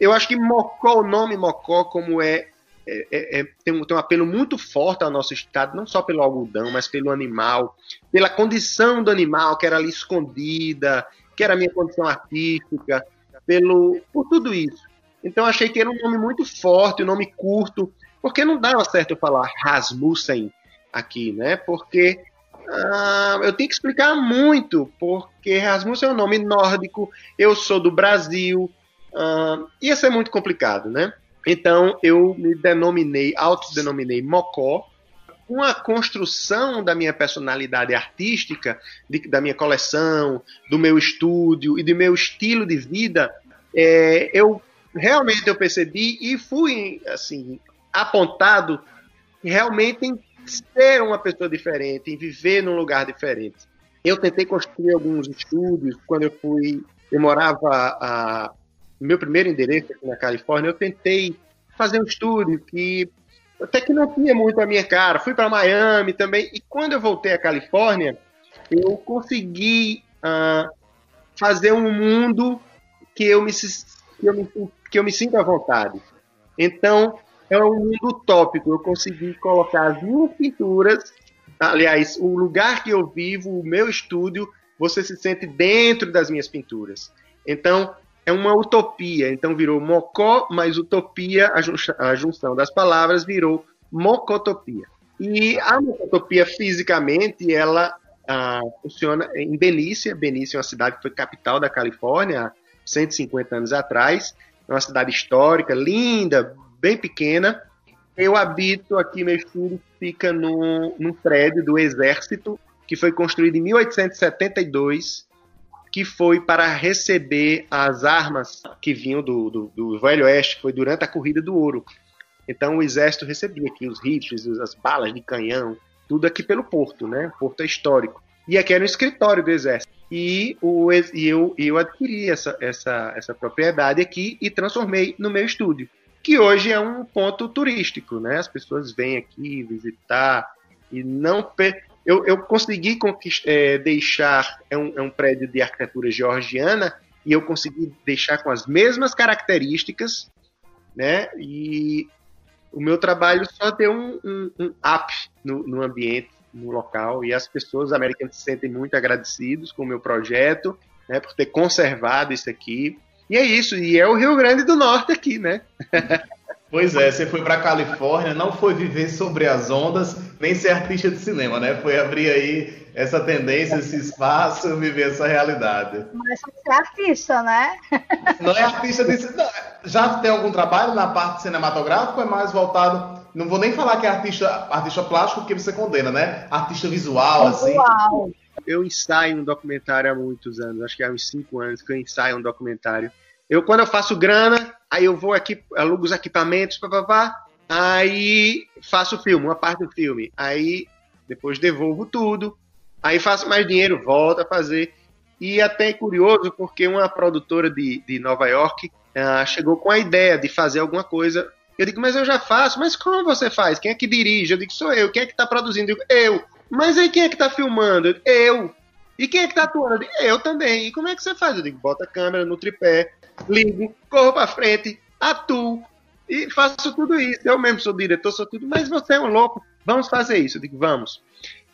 Eu acho que mocó, o nome mocó, como é é, é, é, tem, um, tem um apelo muito forte ao nosso estado, não só pelo algodão, mas pelo animal, pela condição do animal que era ali escondida, que era a minha condição artística, pelo, por tudo isso. Então achei que era um nome muito forte, um nome curto, porque não dava certo eu falar Rasmussen aqui, né? Porque ah, eu tenho que explicar muito, porque Rasmussen é um nome nórdico, eu sou do Brasil, ah, ia ser muito complicado, né? Então eu me denominei, autodenominei Mocó, uma construção da minha personalidade artística, de, da minha coleção, do meu estúdio e do meu estilo de vida, é, eu realmente eu percebi e fui assim apontado realmente em ser uma pessoa diferente, em viver num lugar diferente. Eu tentei construir alguns estúdios quando eu fui, eu morava a, meu primeiro endereço aqui na Califórnia, eu tentei fazer um estúdio que até que não tinha muito a minha cara. Fui para Miami também e quando eu voltei à Califórnia, eu consegui uh, fazer um mundo que eu me que eu me, que eu me sinto à vontade. Então, é um mundo utópico. Eu consegui colocar as minhas pinturas, aliás, o lugar que eu vivo, o meu estúdio, você se sente dentro das minhas pinturas. Então, é uma utopia. Então, virou mocó mais utopia, a junção das palavras virou mocotopia. E a mocotopia, fisicamente, ela ah, funciona em Benícia. Benícia é uma cidade que foi capital da Califórnia há 150 anos atrás. É uma cidade histórica, linda, bem pequena. Eu habito aqui, meu estúdio fica no, num prédio do Exército, que foi construído em 1872, que foi para receber as armas que vinham do, do, do Velho Oeste, foi durante a Corrida do Ouro. Então o Exército recebia aqui os rifles, as balas de canhão, tudo aqui pelo porto, né? O porto é histórico. E aqui era o escritório do Exército. E, o, e eu, eu adquiri essa, essa, essa propriedade aqui e transformei no meu estúdio que hoje é um ponto turístico, né? As pessoas vêm aqui visitar e não eu, eu consegui é, deixar é um, é um prédio de arquitetura georgiana e eu consegui deixar com as mesmas características, né? E o meu trabalho só deu um, um, um up no, no ambiente, no local e as pessoas americanas se sentem muito agradecidos com o meu projeto, né? Por ter conservado isso aqui e é isso, e é o Rio Grande do Norte aqui, né? Pois é, você foi para Califórnia, não foi viver sobre as ondas, nem ser artista de cinema, né? Foi abrir aí essa tendência, esse espaço, viver essa realidade. Mas você é artista, né? Não é artista de cinema. Já tem algum trabalho na parte cinematográfica é mais voltado. Não vou nem falar que é artista, artista plástico, porque você condena, né? Artista visual, assim. visual. Eu ensaio um documentário há muitos anos, acho que há uns cinco anos que eu ensaio um documentário. Eu, quando eu faço grana, aí eu vou aqui, alugo os equipamentos, papapá, aí faço o filme, uma parte do filme. Aí depois devolvo tudo, aí faço mais dinheiro, volto a fazer. E até é curioso, porque uma produtora de, de Nova York uh, chegou com a ideia de fazer alguma coisa. Eu digo, mas eu já faço. Mas como você faz? Quem é que dirige? Eu digo, sou eu. Quem é que está produzindo? Eu digo, eu. Mas aí quem é que tá filmando? Eu. E quem é que tá atuando? Eu também. E como é que você faz? Eu digo, bota a câmera no tripé, ligo, corro pra frente, atuo e faço tudo isso. Eu mesmo sou diretor, sou tudo, mas você é um louco. Vamos fazer isso. Eu digo, vamos.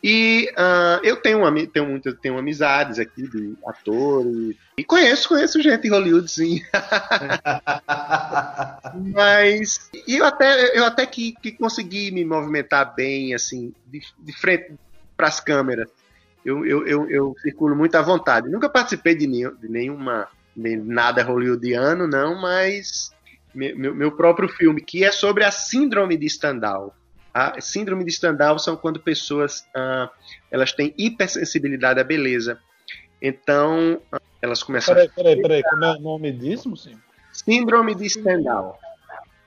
E uh, eu tenho, tenho, muitas, tenho amizades aqui de atores. E conheço, conheço gente em Hollywood, sim. Mas eu até, eu até que, que consegui me movimentar bem, assim, de, de frente para as câmeras. Eu, eu, eu, eu, circulo muito à vontade. Nunca participei de, nenhum, de nenhuma, nem nada hollywoodiano, não, mas meu, meu próprio filme, que é sobre a síndrome de Stendhal a síndrome de Stendhal são quando pessoas ah, elas têm hipersensibilidade à beleza. Então, ah, elas começam peraí, a. Peraí, peraí, como é o nome disso, sim? Síndrome de Stendhal.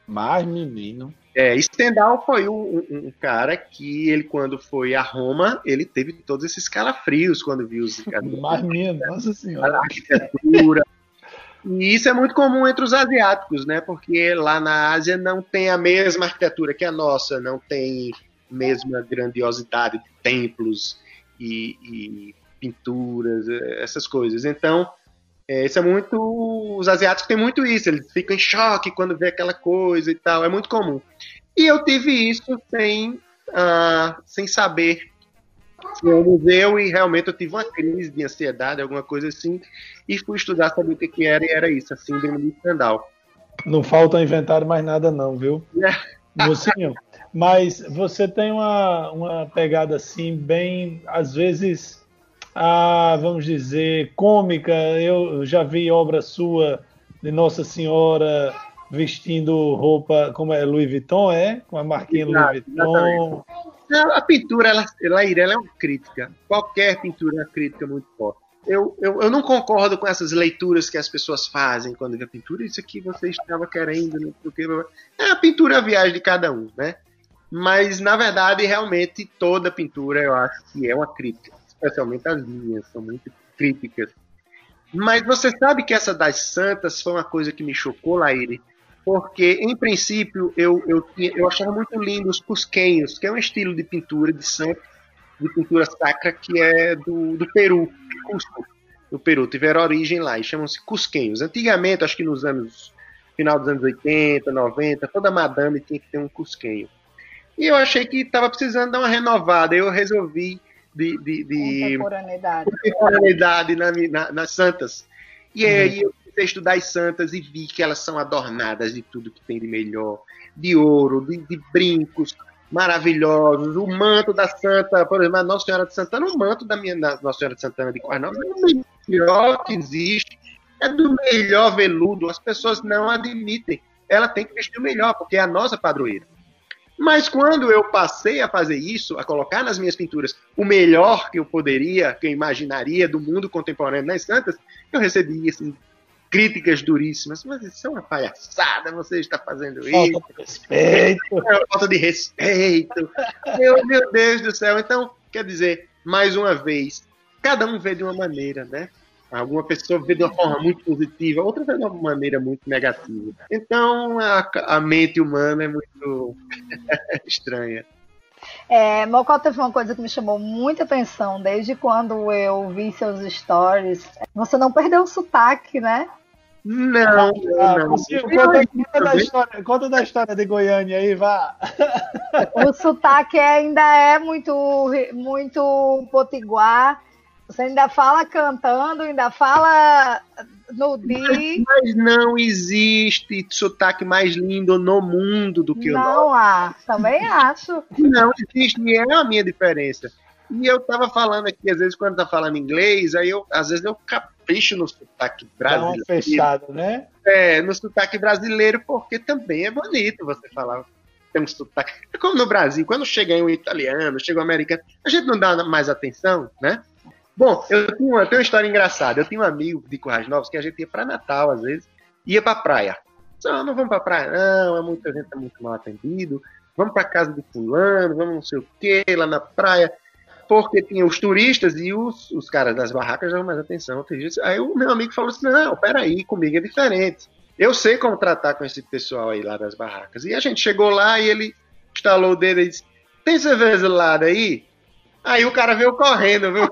Mas, menino. É, Stendhal foi um, um, um, cara que ele, quando foi a Roma, ele teve todos esses calafrios quando viu os. Mas, minha, nossa senhora. A arquitetura, e isso é muito comum entre os asiáticos, né? Porque lá na Ásia não tem a mesma arquitetura que a nossa, não tem mesma grandiosidade de templos e, e pinturas, essas coisas. Então, é, isso é muito. Os asiáticos têm muito isso, eles ficam em choque quando vê aquela coisa e tal, é muito comum. E eu tive isso sem, uh, sem saber é um museu e realmente eu tive uma crise de ansiedade, alguma coisa assim, e fui estudar, saber o que, que era, e era isso, a síndrome de. Não falta inventar mais nada não, viu? Mocinho, mas você tem uma, uma pegada assim, bem, às vezes, ah, vamos dizer, cômica. Eu já vi obra sua de Nossa Senhora vestindo roupa, como é, Louis Vuitton, é? Com a marquinha Exato, Louis Vuitton. A pintura, ela, ela, ela é uma crítica. Qualquer pintura é uma crítica muito forte. Eu, eu, eu, não concordo com essas leituras que as pessoas fazem quando vê a pintura. Isso aqui você estava querendo, né? Porque é a pintura a viagem de cada um, né? Mas na verdade, realmente toda pintura eu acho que é uma crítica, especialmente as minhas são muito críticas. Mas você sabe que essa das santas foi uma coisa que me chocou, Laíre, porque, em princípio, eu, eu, eu achava muito lindo os cusquenhos, que é um estilo de pintura de santo, de pintura sacra, que é do, do Peru, Cusco, do Peru, tiveram origem lá, e chamam-se cusquenhos. Antigamente, acho que nos anos, final dos anos 80, 90, toda madame tinha que ter um cusquenho. E eu achei que estava precisando dar uma renovada, eu resolvi de, de, de contemporaneidade, contemporaneidade na, na, nas santas. E aí eu comecei a estudar as santas e vi que elas são adornadas de tudo que tem de melhor, de ouro, de, de brincos maravilhosos. O manto da santa, por exemplo, a Nossa Senhora de Santana, o manto da minha da Nossa Senhora de Santana de Quarnal é o melhor que existe. É do melhor veludo. As pessoas não admitem. Ela tem que vestir o melhor, porque é a nossa padroeira. Mas quando eu passei a fazer isso, a colocar nas minhas pinturas o melhor que eu poderia, que eu imaginaria do mundo contemporâneo nas santas, eu recebi assim, críticas duríssimas. Mas isso é uma palhaçada, você está fazendo falta isso. De respeito. É falta de respeito. meu, meu Deus do céu. Então, quer dizer, mais uma vez, cada um vê de uma maneira, né? Alguma pessoa vê de uma forma muito positiva, outra vê de uma maneira muito negativa. Então, a, a mente humana é muito estranha. É, Mocó teve uma coisa que me chamou muita atenção desde quando eu vi seus stories. Você não perdeu o sotaque, né? Não, ah, não. Conta, conta, da história, conta da história de Goiânia aí, vá. O sotaque ainda é muito, muito potiguar. Você ainda fala cantando, ainda fala no Di. Mas, não existe sotaque mais lindo no mundo do que não, o nosso. Não há, também acho. Não existe, e é a minha diferença. E eu tava falando aqui, às vezes, quando tá falando inglês, aí eu, às vezes, eu capricho no sotaque brasileiro. Dá uma fechada, né? É, no sotaque brasileiro, porque também é bonito você falar. Tem um sotaque. É como no Brasil, quando chega um italiano, chega um americano, a gente não dá mais atenção, né? Bom, eu tenho, uma, eu tenho uma história engraçada. Eu tinha um amigo de Currais Novos que a gente ia para Natal, às vezes, ia para praia. Não, não vamos para praia, não, é muita gente é muito mal atendido. Vamos para casa de fulano, vamos não sei o que, lá na praia. Porque tinha os turistas e os, os caras das barracas davam mais atenção. Aí o meu amigo falou assim: não, peraí, comigo é diferente. Eu sei como tratar com esse pessoal aí lá das barracas. E a gente chegou lá e ele instalou o dedo e disse: tem cerveja lá aí? Aí o cara veio correndo, viu?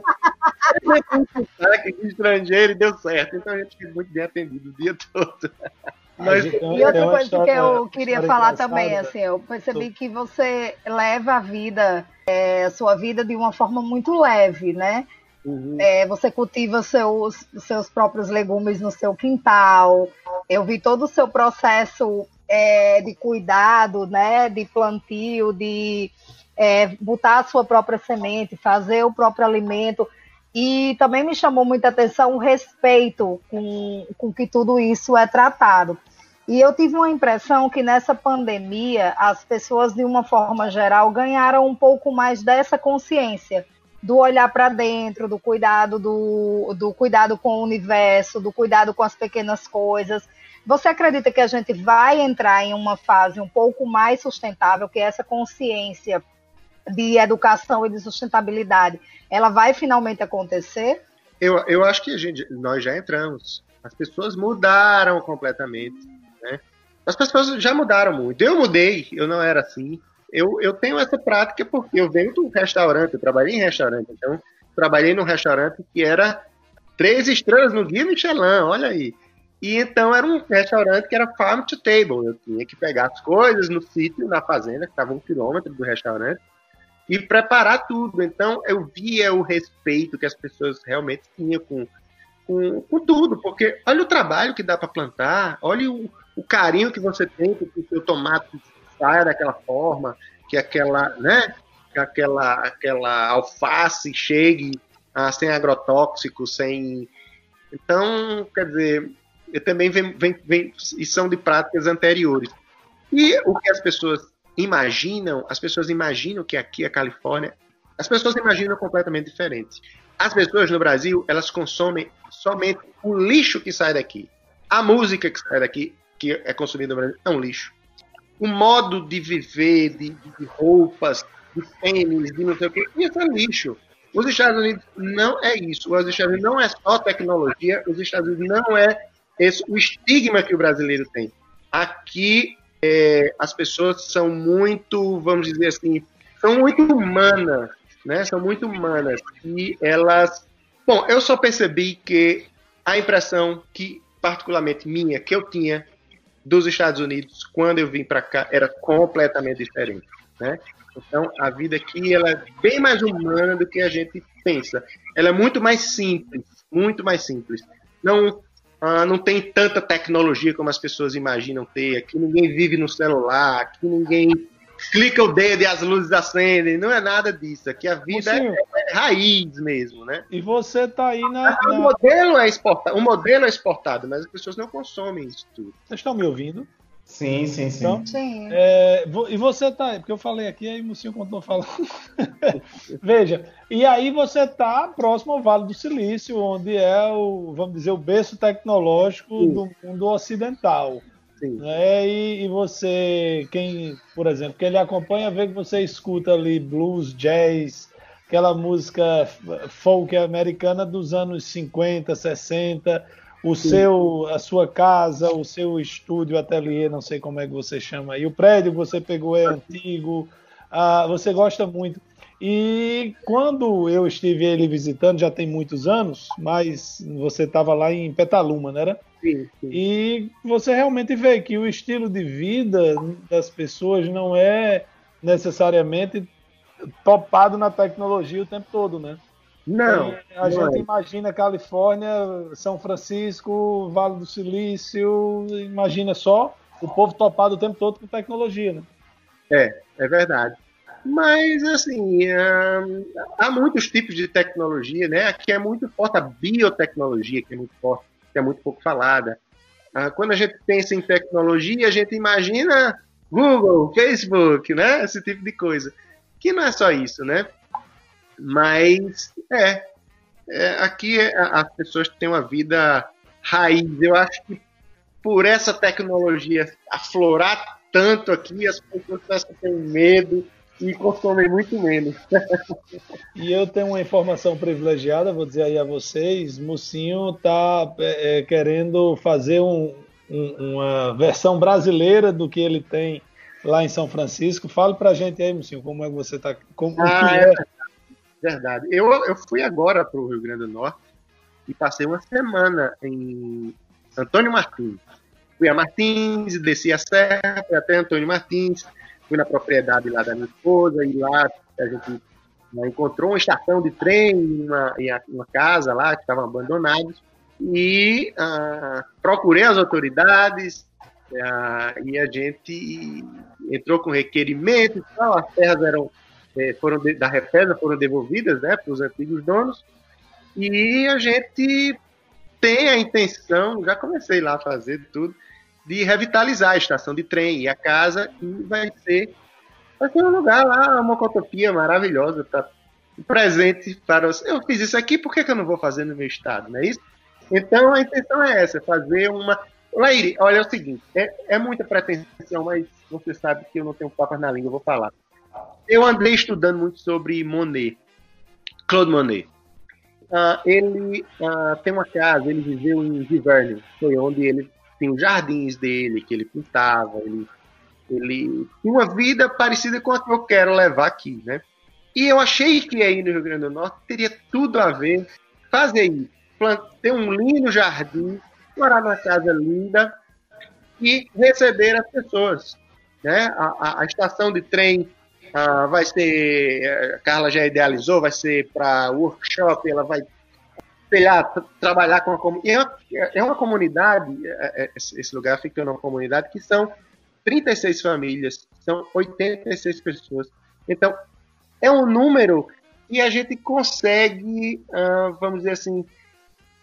um estrangeiro e deu certo. Então a gente foi muito bem atendido o dia todo. Mas... E outra coisa que eu queria falar também, assim, eu percebi que você leva a vida, é, a sua vida de uma forma muito leve, né? Uhum. É, você cultiva seus, seus próprios legumes no seu quintal. Eu vi todo o seu processo é, de cuidado, né? De plantio, de é, botar a sua própria semente, fazer o próprio alimento. E também me chamou muita atenção o respeito com, com que tudo isso é tratado. E eu tive uma impressão que nessa pandemia as pessoas, de uma forma geral, ganharam um pouco mais dessa consciência do olhar para dentro, do cuidado do, do cuidado com o universo, do cuidado com as pequenas coisas. Você acredita que a gente vai entrar em uma fase um pouco mais sustentável, que essa consciência de educação e de sustentabilidade, ela vai finalmente acontecer? Eu, eu acho que gente, nós já entramos. As pessoas mudaram completamente. Né? As pessoas já mudaram muito. Eu mudei, eu não era assim. Eu, eu tenho essa prática porque eu venho um restaurante, eu trabalhei em restaurante. Então, trabalhei num restaurante que era três estrelas no Guia Michelin, olha aí. E então era um restaurante que era farm to table. Eu tinha que pegar as coisas no sítio, na fazenda, que estava um quilômetro do restaurante, e preparar tudo. Então eu via o respeito que as pessoas realmente tinham com, com, com tudo, porque olha o trabalho que dá para plantar, olha o, o, carinho que você tem que o seu tomate saia daquela forma, que aquela, né, que aquela, aquela alface chegue ah, sem agrotóxico, sem. Então, quer dizer, eu também vem, vem, vem, e são de práticas anteriores. E o que as pessoas imaginam, as pessoas imaginam que aqui a Califórnia, as pessoas imaginam completamente diferente. As pessoas no Brasil, elas consomem somente o lixo que sai daqui. A música que sai daqui, que é consumida no Brasil, é um lixo. O modo de viver, de, de roupas, de tênis, de não sei o que, isso é lixo. Os Estados Unidos não é isso. Os Estados Unidos não é só tecnologia, os Estados Unidos não é esse, o estigma que o brasileiro tem. Aqui é, as pessoas são muito, vamos dizer assim, são muito humanas, né? São muito humanas e elas, bom, eu só percebi que a impressão que particularmente minha que eu tinha dos Estados Unidos quando eu vim para cá era completamente diferente, né? Então a vida aqui ela é bem mais humana do que a gente pensa. Ela é muito mais simples, muito mais simples. Não ah, não tem tanta tecnologia como as pessoas imaginam ter. Aqui ninguém vive no celular, aqui ninguém clica o dedo e as luzes acendem. Não é nada disso. Aqui a vida é, é, raiz mesmo, né? E você tá aí na. O modelo é exportado, o modelo é exportado, mas as pessoas não consomem isso tudo. Vocês estão me ouvindo? Sim, sim, sim. Então, sim. É, e você tá, porque eu falei aqui, aí o Mucinho continuou falando. Veja, e aí você tá próximo ao Vale do Silício, onde é o, vamos dizer, o berço tecnológico sim. do mundo ocidental. Sim. Né? E, e, você, quem, por exemplo, quem lhe acompanha, vê que você escuta ali blues, jazz, aquela música folk americana dos anos 50, 60 o seu, a sua casa, o seu estúdio, ateliê, não sei como é que você chama aí, o prédio que você pegou é antigo, ah, você gosta muito. E quando eu estive ele visitando, já tem muitos anos, mas você estava lá em Petaluma, não era? Sim, sim. E você realmente vê que o estilo de vida das pessoas não é necessariamente topado na tecnologia o tempo todo, né? Não. É, a não gente é. imagina Califórnia, São Francisco, Vale do Silício, imagina só o povo topado o tempo todo com tecnologia, né? É, é verdade. Mas, assim, há muitos tipos de tecnologia, né? Aqui é muito forte a biotecnologia, que é muito forte, que é muito pouco falada. Ah, quando a gente pensa em tecnologia, a gente imagina Google, Facebook, né? Esse tipo de coisa. Que não é só isso, né? Mas é, é aqui é, as pessoas têm uma vida raiz. Eu acho que por essa tecnologia aflorar tanto aqui, as pessoas têm medo e consomem muito menos. e eu tenho uma informação privilegiada, vou dizer aí a vocês, Mocinho está é, é, querendo fazer um, um, uma versão brasileira do que ele tem lá em São Francisco. Fale para a gente aí, Mocinho, como é que você está... Como, ah, é, Verdade. Eu, eu fui agora para o Rio Grande do Norte e passei uma semana em Antônio Martins. Fui a Martins, desci a serra, fui até Antônio Martins, fui na propriedade lá da minha esposa e lá a gente né, encontrou uma estação de trem em uma, uma casa lá que estava abandonada e ah, procurei as autoridades ah, e a gente entrou com requerimento as terras eram foram de, da Refesa foram devolvidas né, para os antigos donos. E a gente tem a intenção, já comecei lá a fazer tudo, de revitalizar a estação de trem e a casa, e vai ser, vai ser um lugar lá, uma cotopia maravilhosa para presente para os. Eu fiz isso aqui, por que, que eu não vou fazer no meu estado? Não é isso? Então a intenção é essa, fazer uma. Laíri, olha é o seguinte, é, é muita pretensão, mas você sabe que eu não tenho papas na língua, eu vou falar. Eu andei estudando muito sobre Monet, Claude Monet. Uh, ele uh, tem uma casa, ele viveu em Giverny, foi onde ele tem os jardins dele, que ele pintava, ele, ele tinha uma vida parecida com a que eu quero levar aqui, né? E eu achei que aí no Rio Grande do Norte teria tudo a ver fazer isso, ter um lindo jardim morar numa casa linda e receber as pessoas. Né? A, a, a estação de trem uh, vai ser, a Carla já idealizou, vai ser para workshop, ela vai trabalhar com a comunidade. É, é uma comunidade, é, é, esse lugar fica numa comunidade que são 36 famílias, são 86 pessoas. Então, é um número que a gente consegue, uh, vamos dizer assim,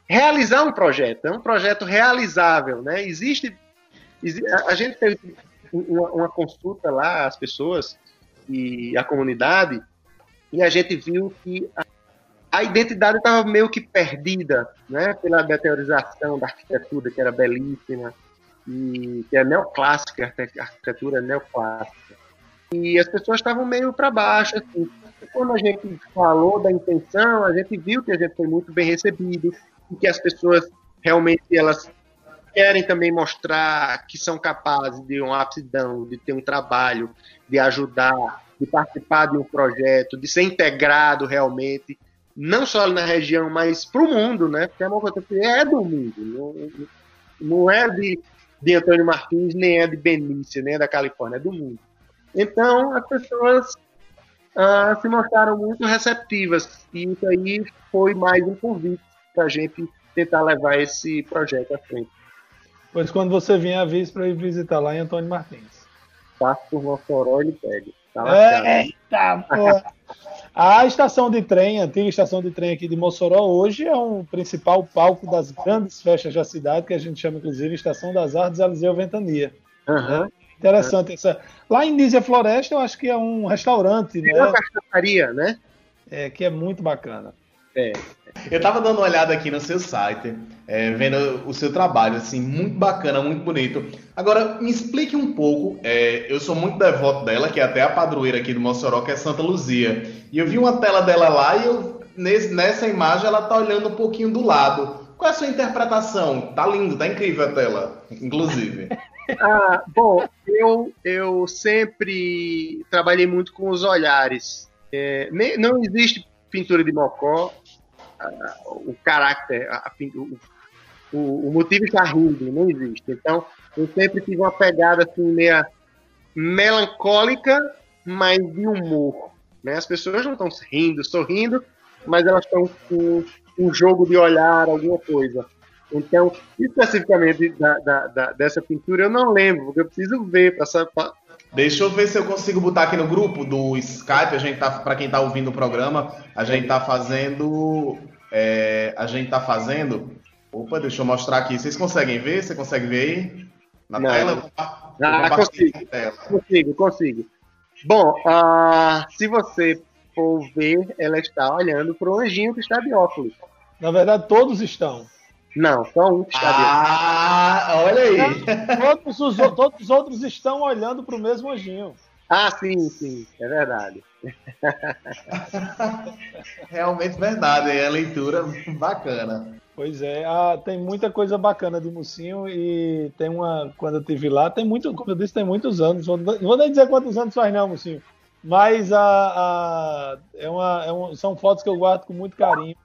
realizar um projeto. É um projeto realizável, né? Existe, a gente fez uma, consulta lá às pessoas e à comunidade e a gente viu que a, a identidade estava meio que perdida, né? Pela meteorização da arquitetura que era belíssima e que é neoclássica, a arquitetura é neoclássica. E as pessoas estavam meio para baixo, assim. Quando a gente falou da intenção, a gente viu que a gente foi muito bem recebido e que as pessoas realmente elas querem também mostrar que são capazes de uma aptidão, de ter um trabalho, de ajudar, de participar de um projeto, de ser integrado realmente, não só na região, mas para o mundo, né? Porque é uma coisa que é do mundo, não, não é de, de Antônio Martins, nem é de Benícia, nem é da Califórnia, é do mundo. Então, as pessoas ah, se mostraram muito receptivas, e isso aí foi mais um convite para a gente tentar levar esse projeto à frente. Pois quando você vier, avise para ir visitar lá em Antônio Martins. Passo por Mossoró e pega. Tá Eita, pô. A estação de trem, a antiga estação de trem aqui de Mossoró, hoje é um principal palco das grandes festas da cidade, que a gente chama, inclusive, Estação das Artes Eliseu Ventania. Uhum. Interessante uhum. essa. Lá em Nízia Floresta, eu acho que é um restaurante, né? É uma cachaçaria, né? É, que é muito bacana. É. Eu tava dando uma olhada aqui no seu site, é, vendo o seu trabalho, assim, muito bacana, muito bonito. Agora, me explique um pouco, é, eu sou muito devoto dela, que é até a padroeira aqui do Mossoró, que é Santa Luzia. E eu vi uma tela dela lá e eu, nesse, nessa imagem ela tá olhando um pouquinho do lado. Qual é a sua interpretação? Tá lindo, tá incrível a tela, inclusive. ah, bom, eu, eu sempre trabalhei muito com os olhares. É, não existe pintura de mocó o caráter, a, o, o, motivo está rindo, não existe. Então, eu sempre tive uma pegada assim, meia melancólica, mas de humor. Né? As pessoas não estão rindo, sorrindo, mas elas estão com um jogo de olhar, alguma coisa. Então, especificamente da, da, da, dessa pintura, eu não lembro, porque eu preciso ver para saber. Deixa eu ver se eu consigo botar aqui no grupo do Skype. A gente tá, para quem está ouvindo o programa, a gente está fazendo é, a gente está fazendo. Opa, deixa eu mostrar aqui. Vocês conseguem ver? Você consegue ver aí? Na Não. tela? Ah, consigo. Tela. Consigo, consigo. Bom, uh, se você for ver, ela está olhando para o anjinho que está de óculos. Na verdade, todos estão. Não, só um que está ah. Ah, olha aí. Todos os, todos os outros estão olhando para o mesmo anjinho. Ah, sim, sim, é verdade. Realmente verdade, é a leitura bacana. Pois é, ah, tem muita coisa bacana de Mocinho e tem uma. Quando eu estive lá, tem muito, como eu disse, tem muitos anos. Não vou nem dizer quantos anos faz, não, Mocinho. Mas a, a é uma, é um, são fotos que eu guardo com muito carinho,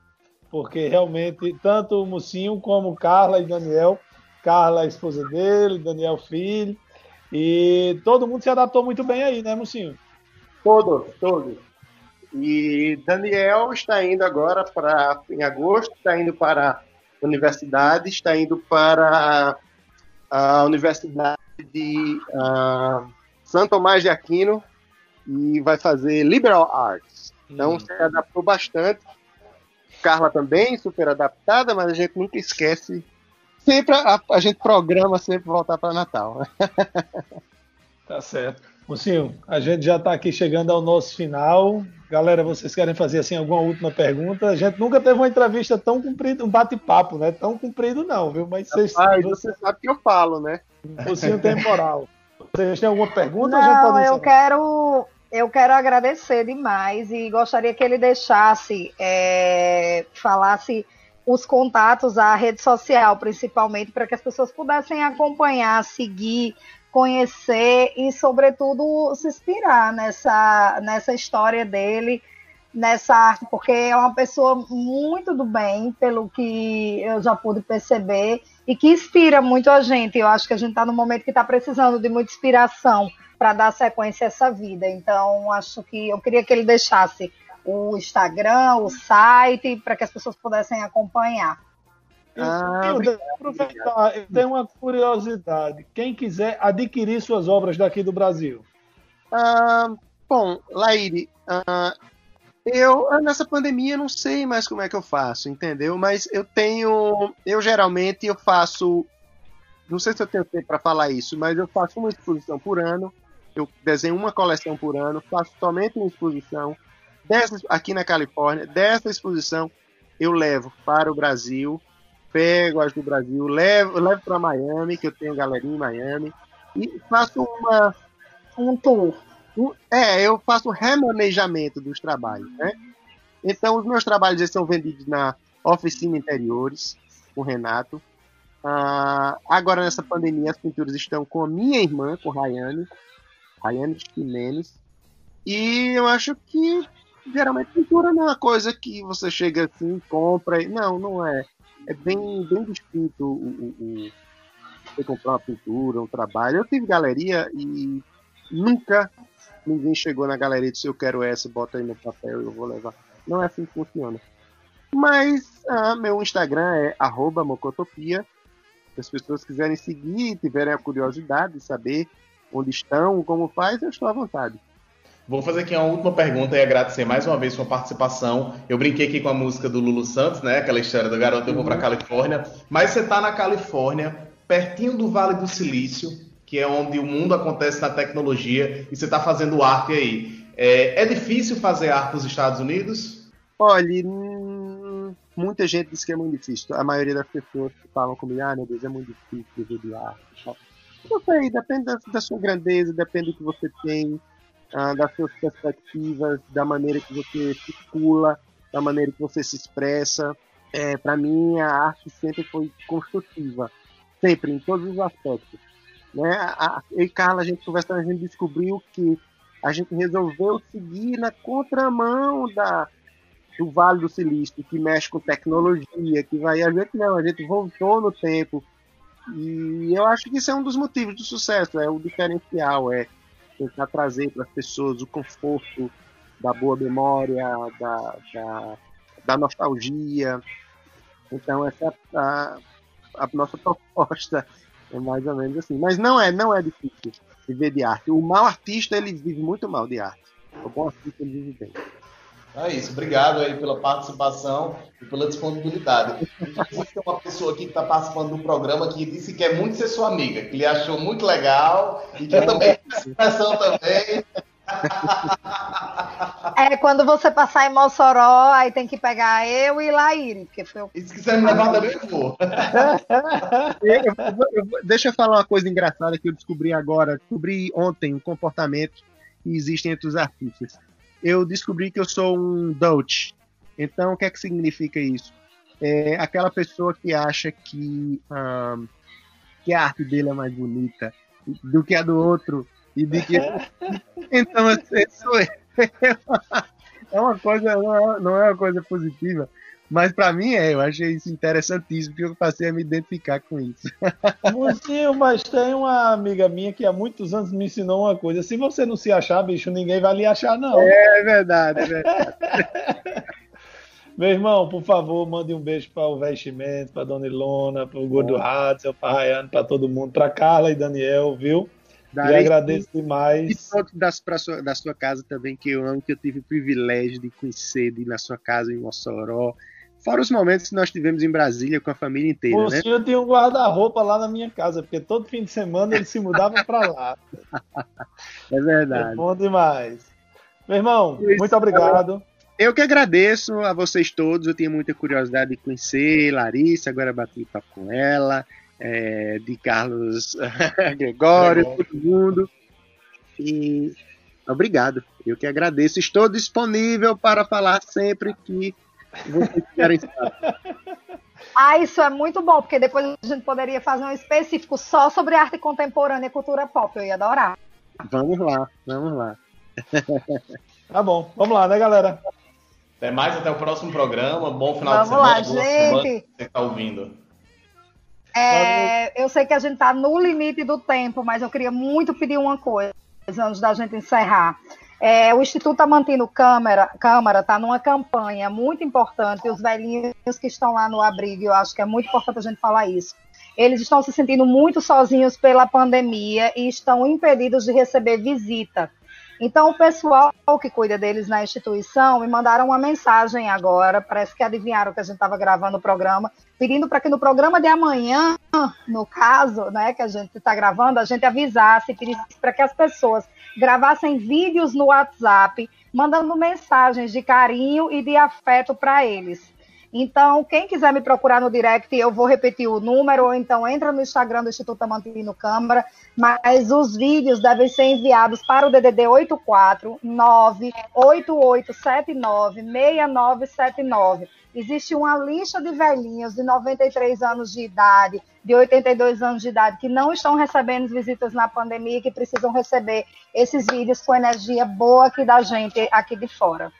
porque realmente, tanto o Mocinho como Carla e Daniel, Carla, a esposa dele, Daniel, filho, e todo mundo se adaptou muito bem aí, né, Mocinho? Todos, todos. E Daniel está indo agora para, em agosto, está indo para a universidade, está indo para a Universidade de uh, São Tomás de Aquino e vai fazer Liberal Arts. Então hum. se adaptou bastante. Carla também, super adaptada, mas a gente nunca esquece sempre a, a gente programa sempre voltar para Natal. tá certo. Mocinho, a gente já está aqui chegando ao nosso final. Galera, vocês querem fazer assim alguma última pergunta? A gente nunca teve uma entrevista tão comprida, um bate-papo, né? Tão comprido não, viu? Mas vocês, Rapaz, você sabe que eu falo, né? Mocinho temporal. Vocês têm alguma pergunta? Não, eu quero, eu quero agradecer demais e gostaria que ele deixasse, é, falasse os contatos, a rede social, principalmente, para que as pessoas pudessem acompanhar, seguir, conhecer e, sobretudo, se inspirar nessa, nessa história dele, nessa arte, porque é uma pessoa muito do bem, pelo que eu já pude perceber, e que inspira muito a gente. Eu acho que a gente está no momento que está precisando de muita inspiração para dar sequência a essa vida. Então, acho que eu queria que ele deixasse o Instagram, o site, para que as pessoas pudessem acompanhar. Ah, eu, aproveitar, eu tenho uma curiosidade. Quem quiser adquirir suas obras daqui do Brasil? Ah, bom, Laíri, ah, eu nessa pandemia não sei mais como é que eu faço, entendeu? Mas eu tenho, eu geralmente eu faço, não sei se eu tenho tempo para falar isso, mas eu faço uma exposição por ano. Eu desenho uma coleção por ano, faço somente uma exposição. Dessa, aqui na Califórnia, dessa exposição eu levo para o Brasil pego as do Brasil, levo, levo para Miami, que eu tenho galerinha em Miami, e faço uma. Um tour. Um, é, eu faço um remanejamento dos trabalhos, né? Então, os meus trabalhos eles são vendidos na oficina interiores, com o Renato. Ah, agora, nessa pandemia, as pinturas estão com a minha irmã, com Rayane, Rayane Ximenes. E eu acho que geralmente pintura não é uma coisa que você chega assim, compra. E... Não, não é é bem, bem distinto o, o, o, você comprar uma pintura, um trabalho. Eu tive galeria e nunca ninguém chegou na galeria e disse eu quero essa, bota aí no papel e eu vou levar. Não é assim que funciona. Mas ah, meu Instagram é mocotopia. Se as pessoas quiserem seguir, tiverem a curiosidade de saber onde estão, como faz, eu estou à vontade. Vou fazer aqui uma última pergunta e agradecer mais uma vez sua participação. Eu brinquei aqui com a música do Lulu Santos, né? Aquela história do garoto eu vou para uhum. Califórnia. Mas você está na Califórnia, pertinho do Vale do Silício, que é onde o mundo acontece na tecnologia, e você está fazendo arte aí. É, é, difícil fazer arte nos Estados Unidos? Olha, hum, muita gente diz que é muito difícil. A maioria das pessoas que falam comigo, ah, meu Deus, é muito difícil viver de arte. Não sei, depende da, da sua grandeza, depende do que você tem ah, das suas perspectivas, da maneira que você circula, da maneira que você se expressa. É, para mim, a arte sempre foi construtiva, sempre, em todos os aspectos. Né? A, eu e Carla, a gente conversando, a gente descobriu que a gente resolveu seguir na contramão da, do Vale do Silício, que mexe com tecnologia, que vai. A gente não, a gente voltou no tempo. E eu acho que isso é um dos motivos do sucesso, é o diferencial, é tentar trazer para as pessoas o conforto da boa memória, da, da, da nostalgia. Então essa é a, a, nossa proposta é mais ou menos assim. Mas não é, não é difícil viver de arte. O mau artista ele vive muito mal de arte. O bom artista ele vive bem. É isso, obrigado aí pela participação e pela disponibilidade. Existe uma pessoa aqui que está participando do programa que disse que quer é muito ser sua amiga, que lhe achou muito legal e que também tem expressão também. É, quando você passar em Mossoró, aí tem que pegar eu e Laíri, porque foi o... E se quiser me levar também, eu vou. deixa eu falar uma coisa engraçada que eu descobri agora, descobri ontem um comportamento que existe entre os artistas eu descobri que eu sou um Dutch. Então, o que é que significa isso? É aquela pessoa que acha que, que a arte dele é mais bonita do que a do outro. E de que... então, isso é uma coisa, não é uma coisa positiva. Mas para mim é, eu achei isso interessantíssimo, porque eu passei a me identificar com isso. Mocinho, mas tem uma amiga minha que há muitos anos me ensinou uma coisa. Se você não se achar, bicho, ninguém vai lhe achar, não. É verdade, é verdade. Meu irmão, por favor, mande um beijo para o Vestimento, para Dona Ilona, para o Gordo Ratzel, para Rayane, para todo mundo, para Carla e Daniel, viu? Darei e agradeço demais. E todos da, sua, da sua casa também, que eu amo, que eu tive o privilégio de conhecer, de ir na sua casa em Mossoró. Fora os momentos que nós tivemos em Brasília com a família inteira, o né? senhor tinha um guarda-roupa lá na minha casa, porque todo fim de semana ele se mudava para lá. É verdade. É bom demais. Meu irmão, Isso, muito obrigado. Eu que agradeço a vocês todos. Eu tinha muita curiosidade de conhecer Larissa, agora bati papo com ela, é, de Carlos Gregório, todo mundo. E obrigado. Eu que agradeço. Estou disponível para falar sempre que vocês querem Ah, isso é muito bom, porque depois a gente poderia fazer um específico só sobre arte contemporânea e cultura pop. Eu ia adorar. Vamos lá, vamos lá. Tá bom, vamos lá, né, galera? Até mais, até o próximo programa. Bom final vamos de semana. Vamos lá, gente. Você está ouvindo. É, eu sei que a gente está no limite do tempo, mas eu queria muito pedir uma coisa antes da gente encerrar. É, o Instituto Amantino Câmara está numa campanha muito importante, os velhinhos que estão lá no abrigo, eu acho que é muito importante a gente falar isso. Eles estão se sentindo muito sozinhos pela pandemia e estão impedidos de receber visita. Então, o pessoal que cuida deles na instituição me mandaram uma mensagem agora, parece que adivinharam que a gente estava gravando o programa, pedindo para que no programa de amanhã, no caso, né, que a gente está gravando, a gente avisasse, pedisse para que as pessoas gravassem vídeos no WhatsApp, mandando mensagens de carinho e de afeto para eles. Então, quem quiser me procurar no direct, eu vou repetir o número, ou então entra no Instagram do Instituto Amantino Câmara, mas os vídeos devem ser enviados para o DDD 84 98879 6979. Existe uma lista de velhinhos de 93 anos de idade, de 82 anos de idade, que não estão recebendo visitas na pandemia e que precisam receber esses vídeos com energia boa aqui da gente, aqui de fora.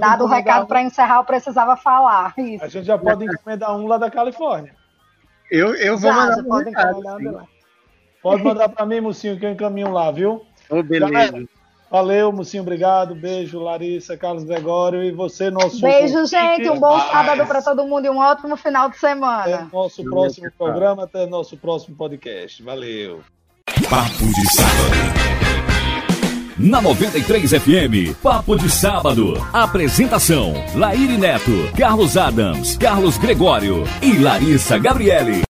Dado o recado um... para encerrar, eu precisava falar. Isso. A gente já pode encomendar um lá da Califórnia. Eu, eu vou já, mandar pode recado, lá. Pode mandar para mim, Mocinho, que eu encaminho lá, viu? Oh, beleza. Valeu, Mocinho, obrigado. Beijo, Larissa, Carlos Gregório e você, nosso. Beijo, gente. Um bom sábado para todo mundo e um ótimo final de semana. Até nosso próximo programa, até nosso próximo podcast. Valeu. Papo de sábado. Na 93 FM, Papo de Sábado. Apresentação: Laíri Neto, Carlos Adams, Carlos Gregório e Larissa Gabriele.